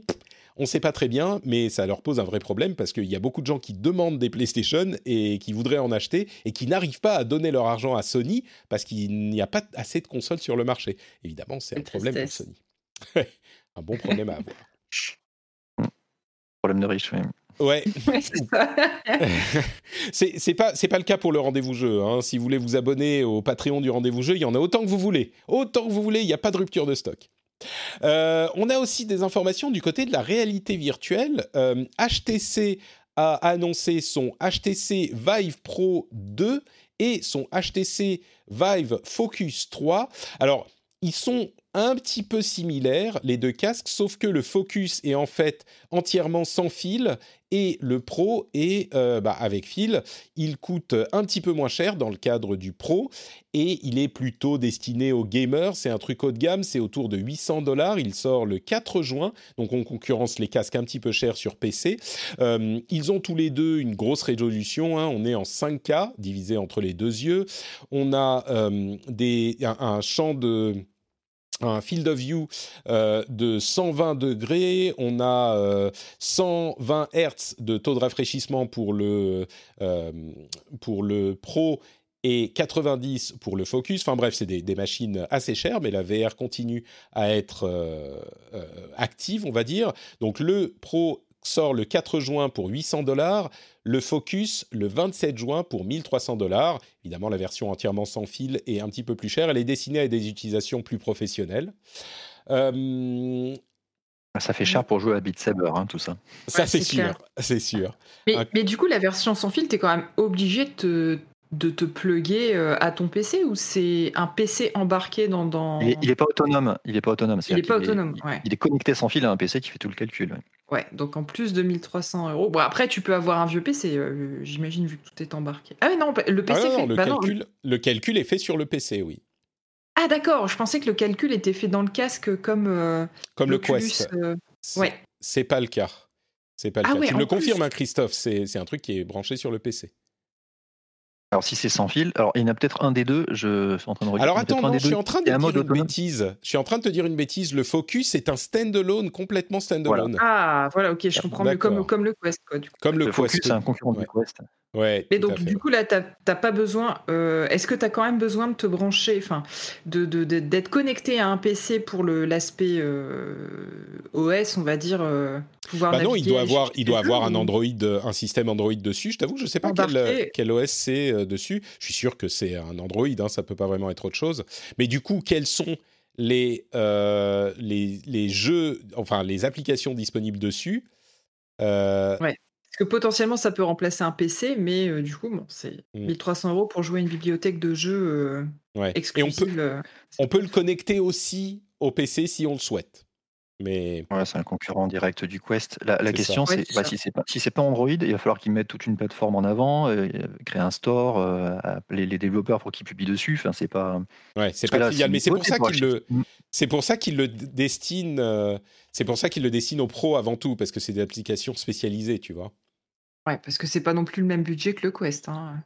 On ne sait pas très bien, mais ça leur pose un vrai problème parce qu'il y a beaucoup de gens qui demandent des PlayStation et qui voudraient en acheter et qui n'arrivent pas à donner leur argent à Sony parce qu'il n'y a pas assez de consoles sur le marché. Évidemment, c'est un problème pour Sony. un bon problème à avoir. Problème de riche, oui. Ouais. c'est pas c'est pas le cas pour le rendez-vous jeu. Hein. Si vous voulez vous abonner au Patreon du rendez-vous jeu, il y en a autant que vous voulez, autant que vous voulez. Il n'y a pas de rupture de stock. Euh, on a aussi des informations du côté de la réalité virtuelle. HTC euh, a annoncé son HTC Vive Pro 2 et son HTC Vive Focus 3. Alors, ils sont un petit peu similaires, les deux casques, sauf que le Focus est en fait entièrement sans fil et le Pro est euh, bah, avec fil. Il coûte un petit peu moins cher dans le cadre du Pro et il est plutôt destiné aux gamers. C'est un truc haut de gamme, c'est autour de 800 dollars. Il sort le 4 juin, donc on concurrence les casques un petit peu chers sur PC. Euh, ils ont tous les deux une grosse résolution. Hein. On est en 5K divisé entre les deux yeux. On a euh, un champ de un field of view euh, de 120 degrés, on a 120 euh, Hz de taux de rafraîchissement pour le, euh, pour le Pro et 90 pour le Focus. Enfin bref, c'est des, des, machines assez chères, mais la VR continue à être active, on va dire. Donc le Pro sort le 4 juin pour 800 dollars, le Focus le 27 juin pour 1300 dollars. Évidemment, la version entièrement sans fil est un petit peu plus chère. Elle est destinée à des utilisations plus professionnelles. Euh, ça fait cher pour jouer à Beat Saber, hein, tout ça. Ça, c'est sûr. C'est sûr. Mais, du coup, la version sans fil, tu es quand même obligé de te, de te plugger euh, à ton PC ou c'est un PC embarqué dans. dans... Il n'est pas autonome. Il n'est pas autonome. il n'est pas autonome. Il est connecté sans fil à un PC qui fait tout le calcul. Ouais, donc en plus de 1300 euros. Bon, après, tu peux avoir un vieux PC, euh, j'imagine, vu que tout est embarqué. Ah non, le PC ah fait. Le, bah calcul, le calcul est fait sur le PC, oui. Ah d'accord, je pensais que le calcul était fait dans le casque comme. Euh, comme le Quest. ouais. C'est pas le cas. C'est pas le ah cas. tu me le confirmes, hein, Christophe, c'est un truc qui est branché sur le PC. Alors si c'est sans fil, alors il y en a peut-être un des deux, je suis en train de regarder. Alors attends, je suis en train de dire une bêtise. Je suis en train de te dire une bêtise. Le Focus est un stand-alone, complètement stand-alone. Ah voilà, ok, je comprends mieux comme, comme le Quest. Quoi, du coup. Comme le, le Focus, c'est un concurrent du Quest. Ouais, Mais donc, du coup, là, tu n'as pas besoin. Euh, est-ce que tu as quand même besoin de te brancher, enfin, d'être de, de, connecté à un PC pour l'aspect euh, OS, on va dire euh, pouvoir bah non, il doit avoir, il doit avoir un Android, un système Android dessus. Je t'avoue, je ne sais pas quel, quel, OS c'est dessus. Je suis sûr que c'est un Android, hein, ça peut pas vraiment être autre chose. Mais du coup, quels sont les, les, les jeux, enfin, les applications disponibles dessus ouais que potentiellement, ça peut remplacer un PC, mais euh, du coup, bon, c'est 1300 mmh. euros pour jouer à une bibliothèque de jeux euh, exclusive. Et on peut, on peut le connecter aussi au PC si on le souhaite. Mais c'est un concurrent direct du Quest. La, question, c'est bah, si c'est pas si c'est pas Android, il va falloir qu'ils mettent toute une plateforme en avant, euh, créer un store, appeler les développeurs pour qu'ils publient dessus. Enfin, c'est pas. Ouais, c'est pas trivial, mais c'est pour, ça qu'il le, c'est pour ça qu'il le destine, c'est pour ça qu'il le destine aux pros avant tout, parce que c'est des applications spécialisées, tu vois. Ouais, parce que c'est pas non plus le même budget que le Quest. Hein.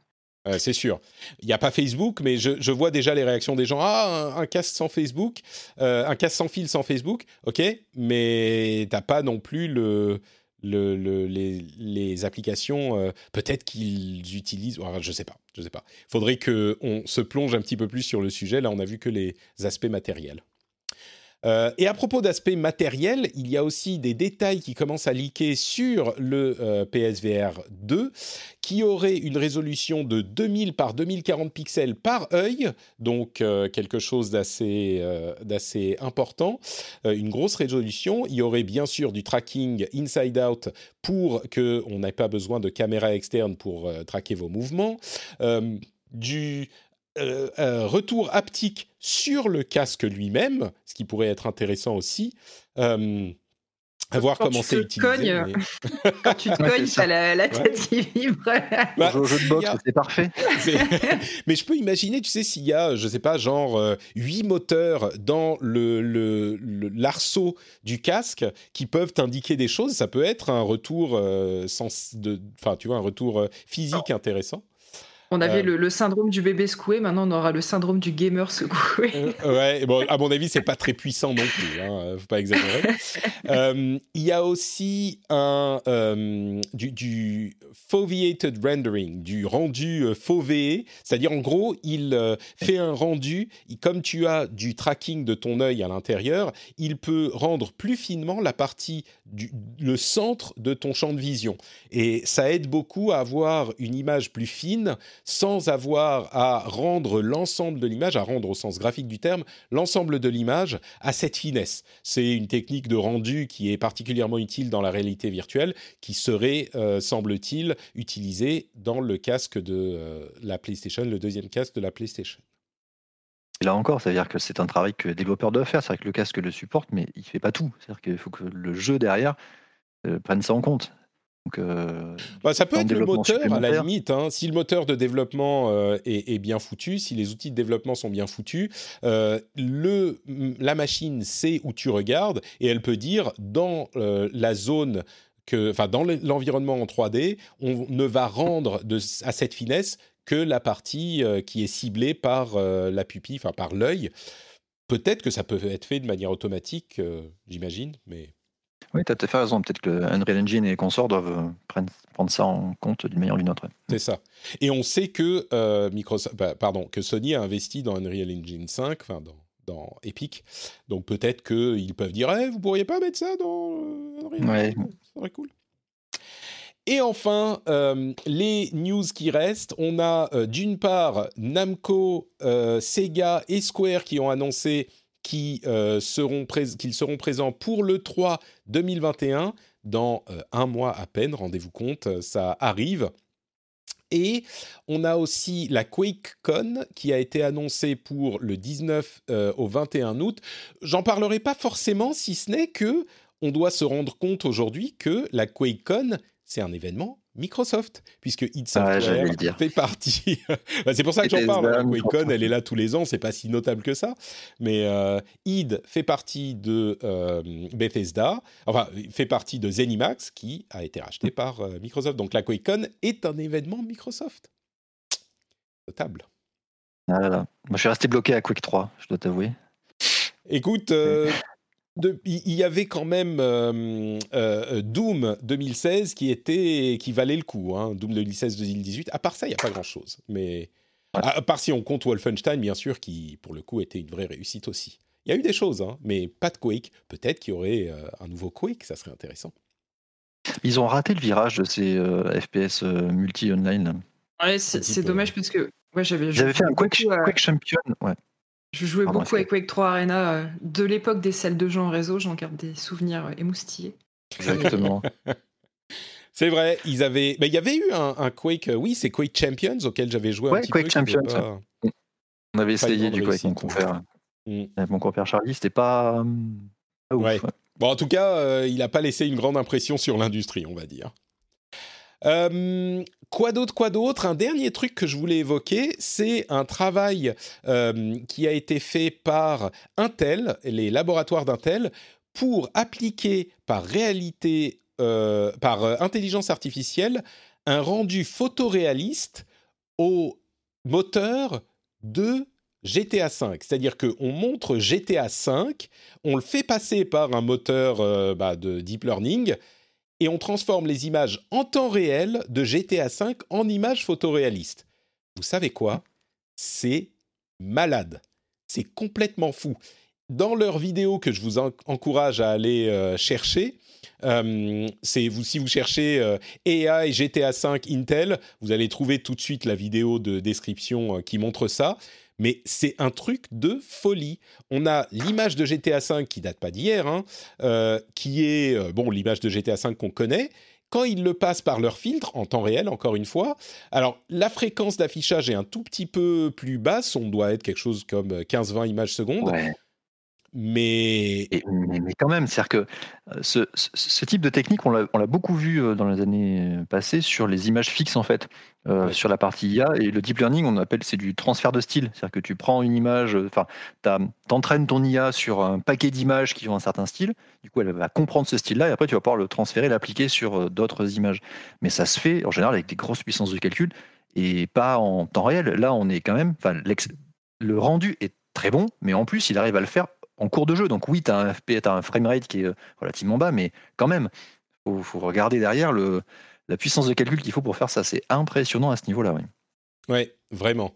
C'est sûr. Il n'y a pas Facebook, mais je, vois déjà les réactions des gens. Ah, un, casque sans Facebook, euh, un casque sans fil sans Facebook, ok, mais t'as pas non plus le, le, les, applications. Euh, peut-être qu'ils utilisent. je sais pas, je sais pas. Faudrait que on se plonge un petit peu plus sur le sujet. Là, on a vu que les aspects matériels. Euh, et à propos d'aspect matériel, il y a aussi des détails qui commencent à leaker sur le euh, PSVR 2, qui aurait une résolution de 2000 par 2040 pixels par œil, donc euh, quelque chose d'assez d'assez important, une grosse résolution. Il y aurait bien sûr du tracking inside out pour que on n'ait pas besoin de caméra externe pour traquer vos mouvements. du euh, euh, retour haptique sur le casque lui-même, ce qui pourrait être intéressant aussi. Euh, à voir Quand comment tu c'est utilisé. cognes, mais- Quand tu te Ouais, cognes, ça. t'as la, la tête qui vibre. Bah, jeu de boxe, a- c'est parfait. Mais je peux imaginer, tu sais, s'il y a, je sais pas, genre euh, huit moteurs dans le le- le- l'arceau du casque qui peuvent indiquer des choses, ça peut être un retour euh, sens de, enfin, tu vois, un retour euh, physique intéressant. On avait Euh. le, le syndrome du bébé secoué, maintenant on aura le syndrome du gamer secoué. Euh, ouais, bon, à mon avis, c'est pas très puissant non plus, hein, euh, faut pas exagérer. Euh, Il y a aussi un euh, du, du foveated rendering, du rendu fovéé, c'est-à-dire en gros, il fait un rendu, il- comme tu as du tracking de ton œil à l'intérieur, il peut rendre plus finement la partie du le centre de ton champ de vision, et ça aide beaucoup à avoir une image plus fine sans avoir à rendre l'ensemble de l'image, à rendre au sens graphique du terme, l'ensemble de l'image à cette finesse. C'est une technique de rendu qui est particulièrement utile dans la réalité virtuelle, qui serait, euh, semble-t-il, utilisée dans le casque de euh, la PlayStation, le deuxième casque de la PlayStation. Là encore, ça veut dire que c'est un travail que les développeurs doivent faire. C'est vrai que le casque le supporte, mais il fait pas tout. C'est-à-dire qu'il faut que le jeu derrière euh, prenne ça en compte. Donc, euh, Bah, ça peut être le moteur à la limite. hein. Si le moteur de développement euh, est, est bien foutu, si les outils de développement sont bien foutus, euh, le, la machine sait où tu regardes et elle peut dire dans la zone que, enfin dans le- l'environnement en 3D, on ne va rendre de, à cette finesse que la partie qui est ciblée par la pupille, enfin par l'œil. Peut-être que ça peut être fait de manière automatique, j'imagine, mais oui, tu as tout à fait raison. Peut-être que Unreal Engine et consorts doivent euh, prendre, ça en compte d'une manière ou d'une autre. C'est ça. Et on sait que euh, Microsoft, bah, pardon, que Sony a investi dans Unreal Engine 5, enfin dans, dans Epic. Donc peut-être qu'ils peuvent dire, Eh, vous pourriez pas mettre ça dans euh, Unreal Ouais. Engine Ça serait cool. Et enfin, euh, les news qui restent, on a euh, d'une part Namco, Sega et Square qui ont annoncé qu'ils euh, seront, seront présents pour le 3 2021 dans euh, un mois à peine, rendez-vous compte, euh, ça arrive. Et on a aussi la QuakeCon qui a été annoncée pour le 19 euh, au 21 août. J'en parlerai pas forcément, si ce n'est que on doit se rendre compte aujourd'hui que la QuakeCon, c'est un événement Microsoft, puisque id Ah, Software fait partie. Bah, c'est pour ça que j'en parle. La QuakeCon, elle est là tous les ans, c'est pas si notable que ça. Mais euh, id fait partie de euh, Bethesda, enfin, fait partie de ZeniMax, qui a été racheté par euh, Microsoft. Donc la QuakeCon est un événement Microsoft. Notable. Ah là là. Moi, je suis resté bloqué à Quake 3, je dois t'avouer. Écoute, de- il y avait quand même euh, euh, Doom 2016 qui était qui valait le coup. Hein, Doom 2016-2018. À part ça, il n'y a pas grand-chose. Mais à, à part si on compte Wolfenstein, bien sûr, qui pour le coup était une vraie réussite aussi. Il y a eu des choses, hein, mais pas de Quake. Peut-être qu'il y aurait euh, un nouveau Quake, ça serait intéressant. Ils ont raté le virage de ces euh, FPS euh, multi-online. Ouais, c'est dommage parce que ouais, j'avais fait un Quake, Quake Champion. Ouais. Je jouais Pardon, beaucoup avec Quake 3 Arena euh, de l'époque des salles de jeux en réseau, j'en garde des souvenirs euh, émoustillés. Exactement. C'est vrai, ils avaient. Mais il y avait eu un, un Quake. euh, oui, c'est Quake Champions auquel j'avais joué un petit Quake peu. Champions, pas- On avait essayé du coup avec mon compère. Mm. Avec mon compère Charlie, c'était pas. pas ouf, Ouais. ouais. Bon, en tout cas, euh, il n'a pas laissé une grande impression sur l'industrie, on va dire. Euh, quoi d'autre, quoi d'autre? Un dernier truc que je voulais évoquer, c'est un travail euh, qui a été fait par Intel, les laboratoires d'Intel, pour appliquer par réalité, euh, par intelligence artificielle, un rendu photoréaliste au moteur de GTA V. C'est-à-dire qu'on montre GTA V, on le fait passer par un moteur bah, de deep learning et on transforme les images en temps réel de GTA V en images photoréalistes. Vous savez quoi? C'est malade. C'est complètement fou. Dans leur vidéo que je vous en- encourage à aller euh, chercher, euh, vous si vous cherchez euh, AI GTA V Intel, vous allez trouver tout de suite la vidéo de description qui montre ça. Mais c'est un truc de folie. On a l'image de GTA V qui date pas d'hier, hein, euh, qui est euh, bon l'image de GTA V qu'on connaît. Quand ils le passent par leur filtre en temps réel, encore une fois, alors la fréquence d'affichage est un tout petit peu plus basse. On doit être quelque chose comme 15-20 images secondes. Mais... mais, quand même, c'est-à-dire que ce, ce, type de technique, on l'a beaucoup vu dans les années passées sur les images fixes, en fait, sur la partie IA. Et le deep learning, on appelle c'est du transfert de style. C'est-à-dire que tu prends une image, enfin, tu entraînes ton IA sur un paquet d'images qui ont un certain style. Du coup, elle va comprendre ce style-là et après, tu vas pouvoir le transférer, l'appliquer sur d'autres images. Mais ça se fait en général avec des grosses puissances de calcul et pas en temps réel. Là, on est quand même, le rendu est très bon, mais en plus, il arrive à le faire en cours de jeu. Donc oui, tu as un FP, as un framerate qui est euh, relativement bas, mais quand même, il faut, regarder derrière le, la puissance de calcul qu'il faut pour faire ça. C'est impressionnant à ce niveau-là. Oui. Ouais, vraiment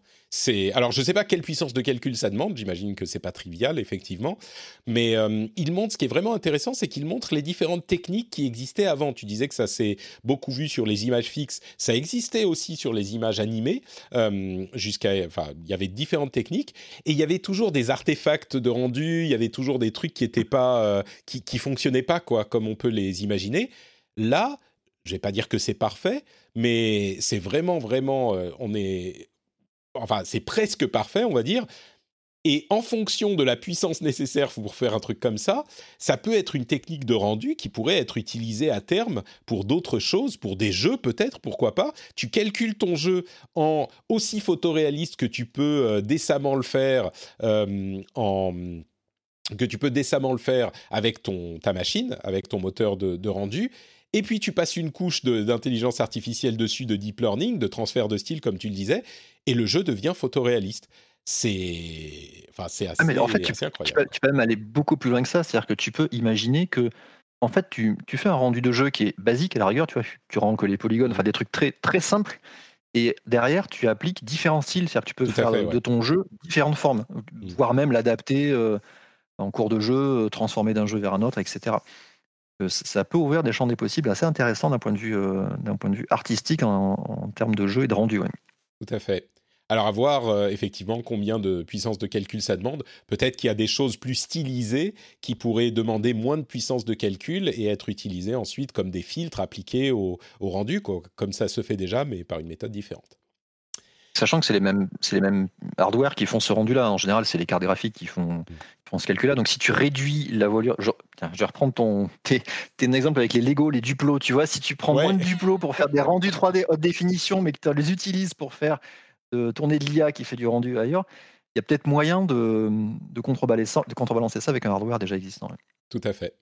alors je ne sais pas quelle puissance de calcul ça demande. J'imagine que c'est pas trivial effectivement, mais euh, il montre ce qui est vraiment intéressant, c'est qu'il montre les différentes techniques qui existaient avant. Tu disais que ça s'est beaucoup vu sur les images fixes, ça existait aussi sur les images animées. Euh, jusqu'à, enfin, il y avait différentes techniques et il y avait toujours des artefacts de rendu. Il y avait toujours des trucs qui étaient pas, euh, qui, qui fonctionnaient pas quoi, comme on peut les imaginer. Là, je vais pas dire que c'est parfait, mais c'est vraiment, vraiment, on est, enfin c'est presque parfait, on va dire. Et en fonction de la puissance nécessaire pour faire un truc comme ça, ça peut être une technique de rendu qui pourrait être utilisée à terme pour d'autres choses, pour des jeux peut-être, pourquoi pas. Tu calcules ton jeu en aussi photoréaliste que tu peux euh, décemment le faire euh, que tu peux décemment le faire avec ton, ta machine, avec ton moteur de rendu, et puis tu passes une couche d'intelligence artificielle dessus, de deep learning, de transfert de style, comme tu le disais, et le jeu devient photoréaliste. C'est enfin, assez, ah, mais en fait, tu, incroyable. Tu peux, même aller beaucoup plus loin que ça. C'est-à-dire que tu peux imaginer que en fait, tu, tu, fais un rendu de jeu qui est basique à la rigueur, tu vois, tu rends que les polygones, enfin des trucs très, très simples, et derrière, tu appliques différents styles, c'est-à-dire que tu peux faire de ton jeu différentes formes, mmh. voire même l'adapter euh, en cours de jeu, euh, transformer d'un jeu vers un autre, etc ça peut ouvrir des champs des possibles assez intéressants d'un point de vue, euh, artistique en, termes de jeu et de rendu. Tout à fait. Alors à voir euh, effectivement combien de puissance de calcul ça demande. Peut-être qu'il y a des choses plus stylisées qui pourraient demander moins de puissance de calcul et être utilisées ensuite comme des filtres appliqués au, au rendu, comme ça se fait déjà, mais par une méthode différente. Sachant que c'est les mêmes, c'est les mêmes hardware qui font ce rendu-là. En général, c'est les cartes graphiques qui font, font ce calcul-là. Donc, si tu réduis la voilure, je, je vais reprendre ton, tes, un exemple avec les Lego, les Duplo. Tu vois, si tu prends moins de Duplo pour faire des rendus 3D haute définition, mais que tu les utilises pour faire de tourner de l'IA qui fait du rendu ailleurs, il y a peut-être moyen de, de, contrebalancer, de contrebalancer ça avec un hardware déjà existant. Tout à fait.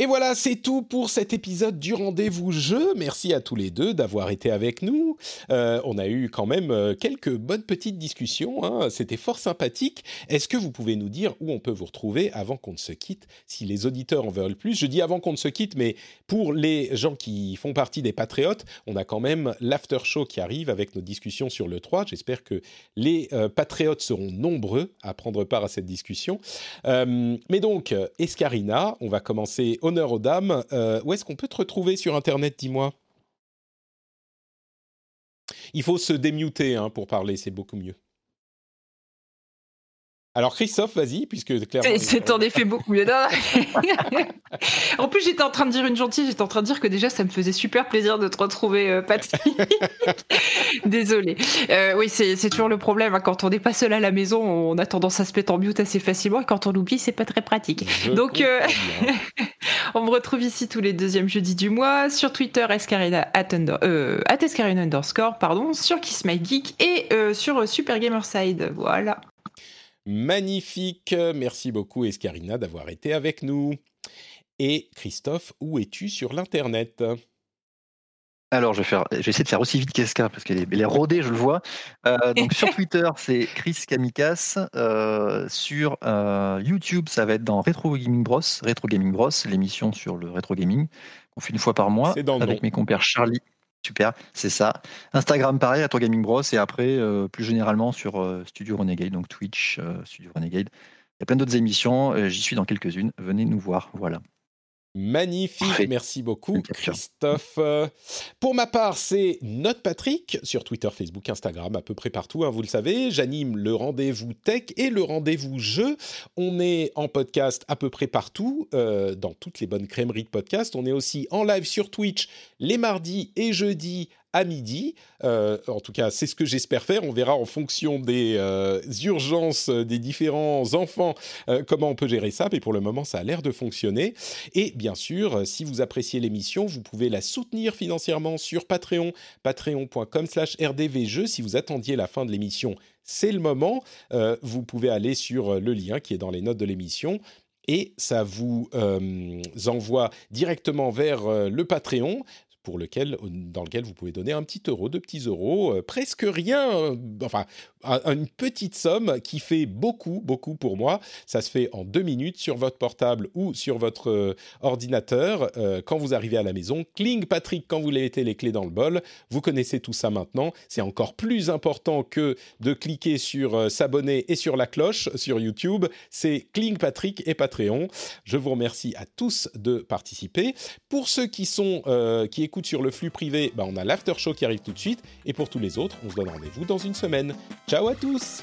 Et voilà, c'est tout pour cet épisode du rendez-vous jeu. Merci à tous les deux d'avoir été avec nous. Euh, on a eu quand même euh, quelques bonnes petites discussions. Hein. C'était fort sympathique. Est-ce que vous pouvez nous dire où on peut vous retrouver avant qu'on ne se quitte Si les auditeurs en veulent plus, je dis avant qu'on ne se quitte, mais pour les gens qui font partie des patriotes, on a quand même l'after show qui arrive avec nos discussions sur le 3. J'espère que les euh, patriotes seront nombreux à prendre part à cette discussion. mais donc, Escarina, on va commencer honneur aux dames. Euh, où est-ce qu'on peut te retrouver sur Internet, dis-moi? Il faut se démuter hein, pour parler, c'est beaucoup mieux. Alors Christophe, vas-y, puisque clairement... C'est en effet beaucoup mieux. en plus, j'étais en train de dire une gentille, j'étais en train de dire que déjà, ça me faisait super plaisir de te retrouver, euh, Patrick. Désolée. Euh, oui, c'est toujours le problème. Hein. Quand on n'est pas seul à la maison, on a tendance à se mettre en mute assez facilement. Et quand on oublie, c'est pas très pratique. Donc, euh, on me retrouve ici tous les deuxièmes jeudis du mois, sur Twitter, escarina, at, underscore, pardon, sur Kiss My Geek et sur Super Gamerside. Voilà. Magnifique. Merci beaucoup, Escarina, d'avoir été avec nous. Et Christophe, où es-tu sur l'Internet? Alors, je vais, faire, essayer de faire aussi vite qu'Esca, parce qu'elle est, rodée, je le vois. Euh, donc, sur Twitter, c'est Chris Kamikas. Euh, sur euh, YouTube, ça va être dans Retro Gaming Bros, Retro Gaming Bros, l'émission sur le rétro gaming, qu'on fait une fois par mois, avec mes compères Charlie Super, c'est ça. Instagram, pareil, à toi Gaming Bros. Et après, euh, plus généralement sur euh, Studio Renegade, donc Twitch, euh, Studio Renegade. Il y a plein d'autres émissions. J'y suis dans quelques-unes. Venez nous voir. Voilà. Magnifique, merci beaucoup Christophe. Pour ma part, c'est Note Patrick sur Twitter, Facebook, Instagram, à peu près partout, hein, vous le savez. J'anime le rendez-vous tech et le rendez-vous jeu. On est en podcast à peu près partout, euh, dans toutes les bonnes crèmeries de podcast. On est aussi en live sur Twitch les mardis et jeudis à midi. Euh, en tout cas, c'est ce que j'espère faire. On verra en fonction des euh, urgences des différents enfants euh, comment on peut gérer ça. Mais pour le moment, ça a l'air de fonctionner. Et bien sûr, si vous appréciez l'émission, vous pouvez la soutenir financièrement sur Patreon, patreon.com/rdvjeux. Si vous attendiez la fin de l'émission, c'est le moment. vous pouvez aller sur le lien qui est dans les notes de l'émission et ça vous envoie directement vers le Patreon pour lequel, dans lequel vous pouvez donner un petit euro, deux petits euros, euh, presque rien, euh, enfin une petite somme qui fait beaucoup, beaucoup pour moi. Ça se fait en deux minutes sur votre portable ou sur votre euh, ordinateur quand vous arrivez à la maison. Cling Patrick quand vous mettez les clés dans le bol. Vous connaissez tout ça maintenant. C'est encore plus important que de cliquer sur s'abonner et sur la cloche sur YouTube. C'est Cling Patrick et Patreon. Je vous remercie à tous de participer. Pour ceux qui sont qui écoutent sur le flux privé, bah, on a l'after show qui arrive tout de suite. Et pour tous les autres, on se donne rendez-vous dans une semaine. Ciao à tous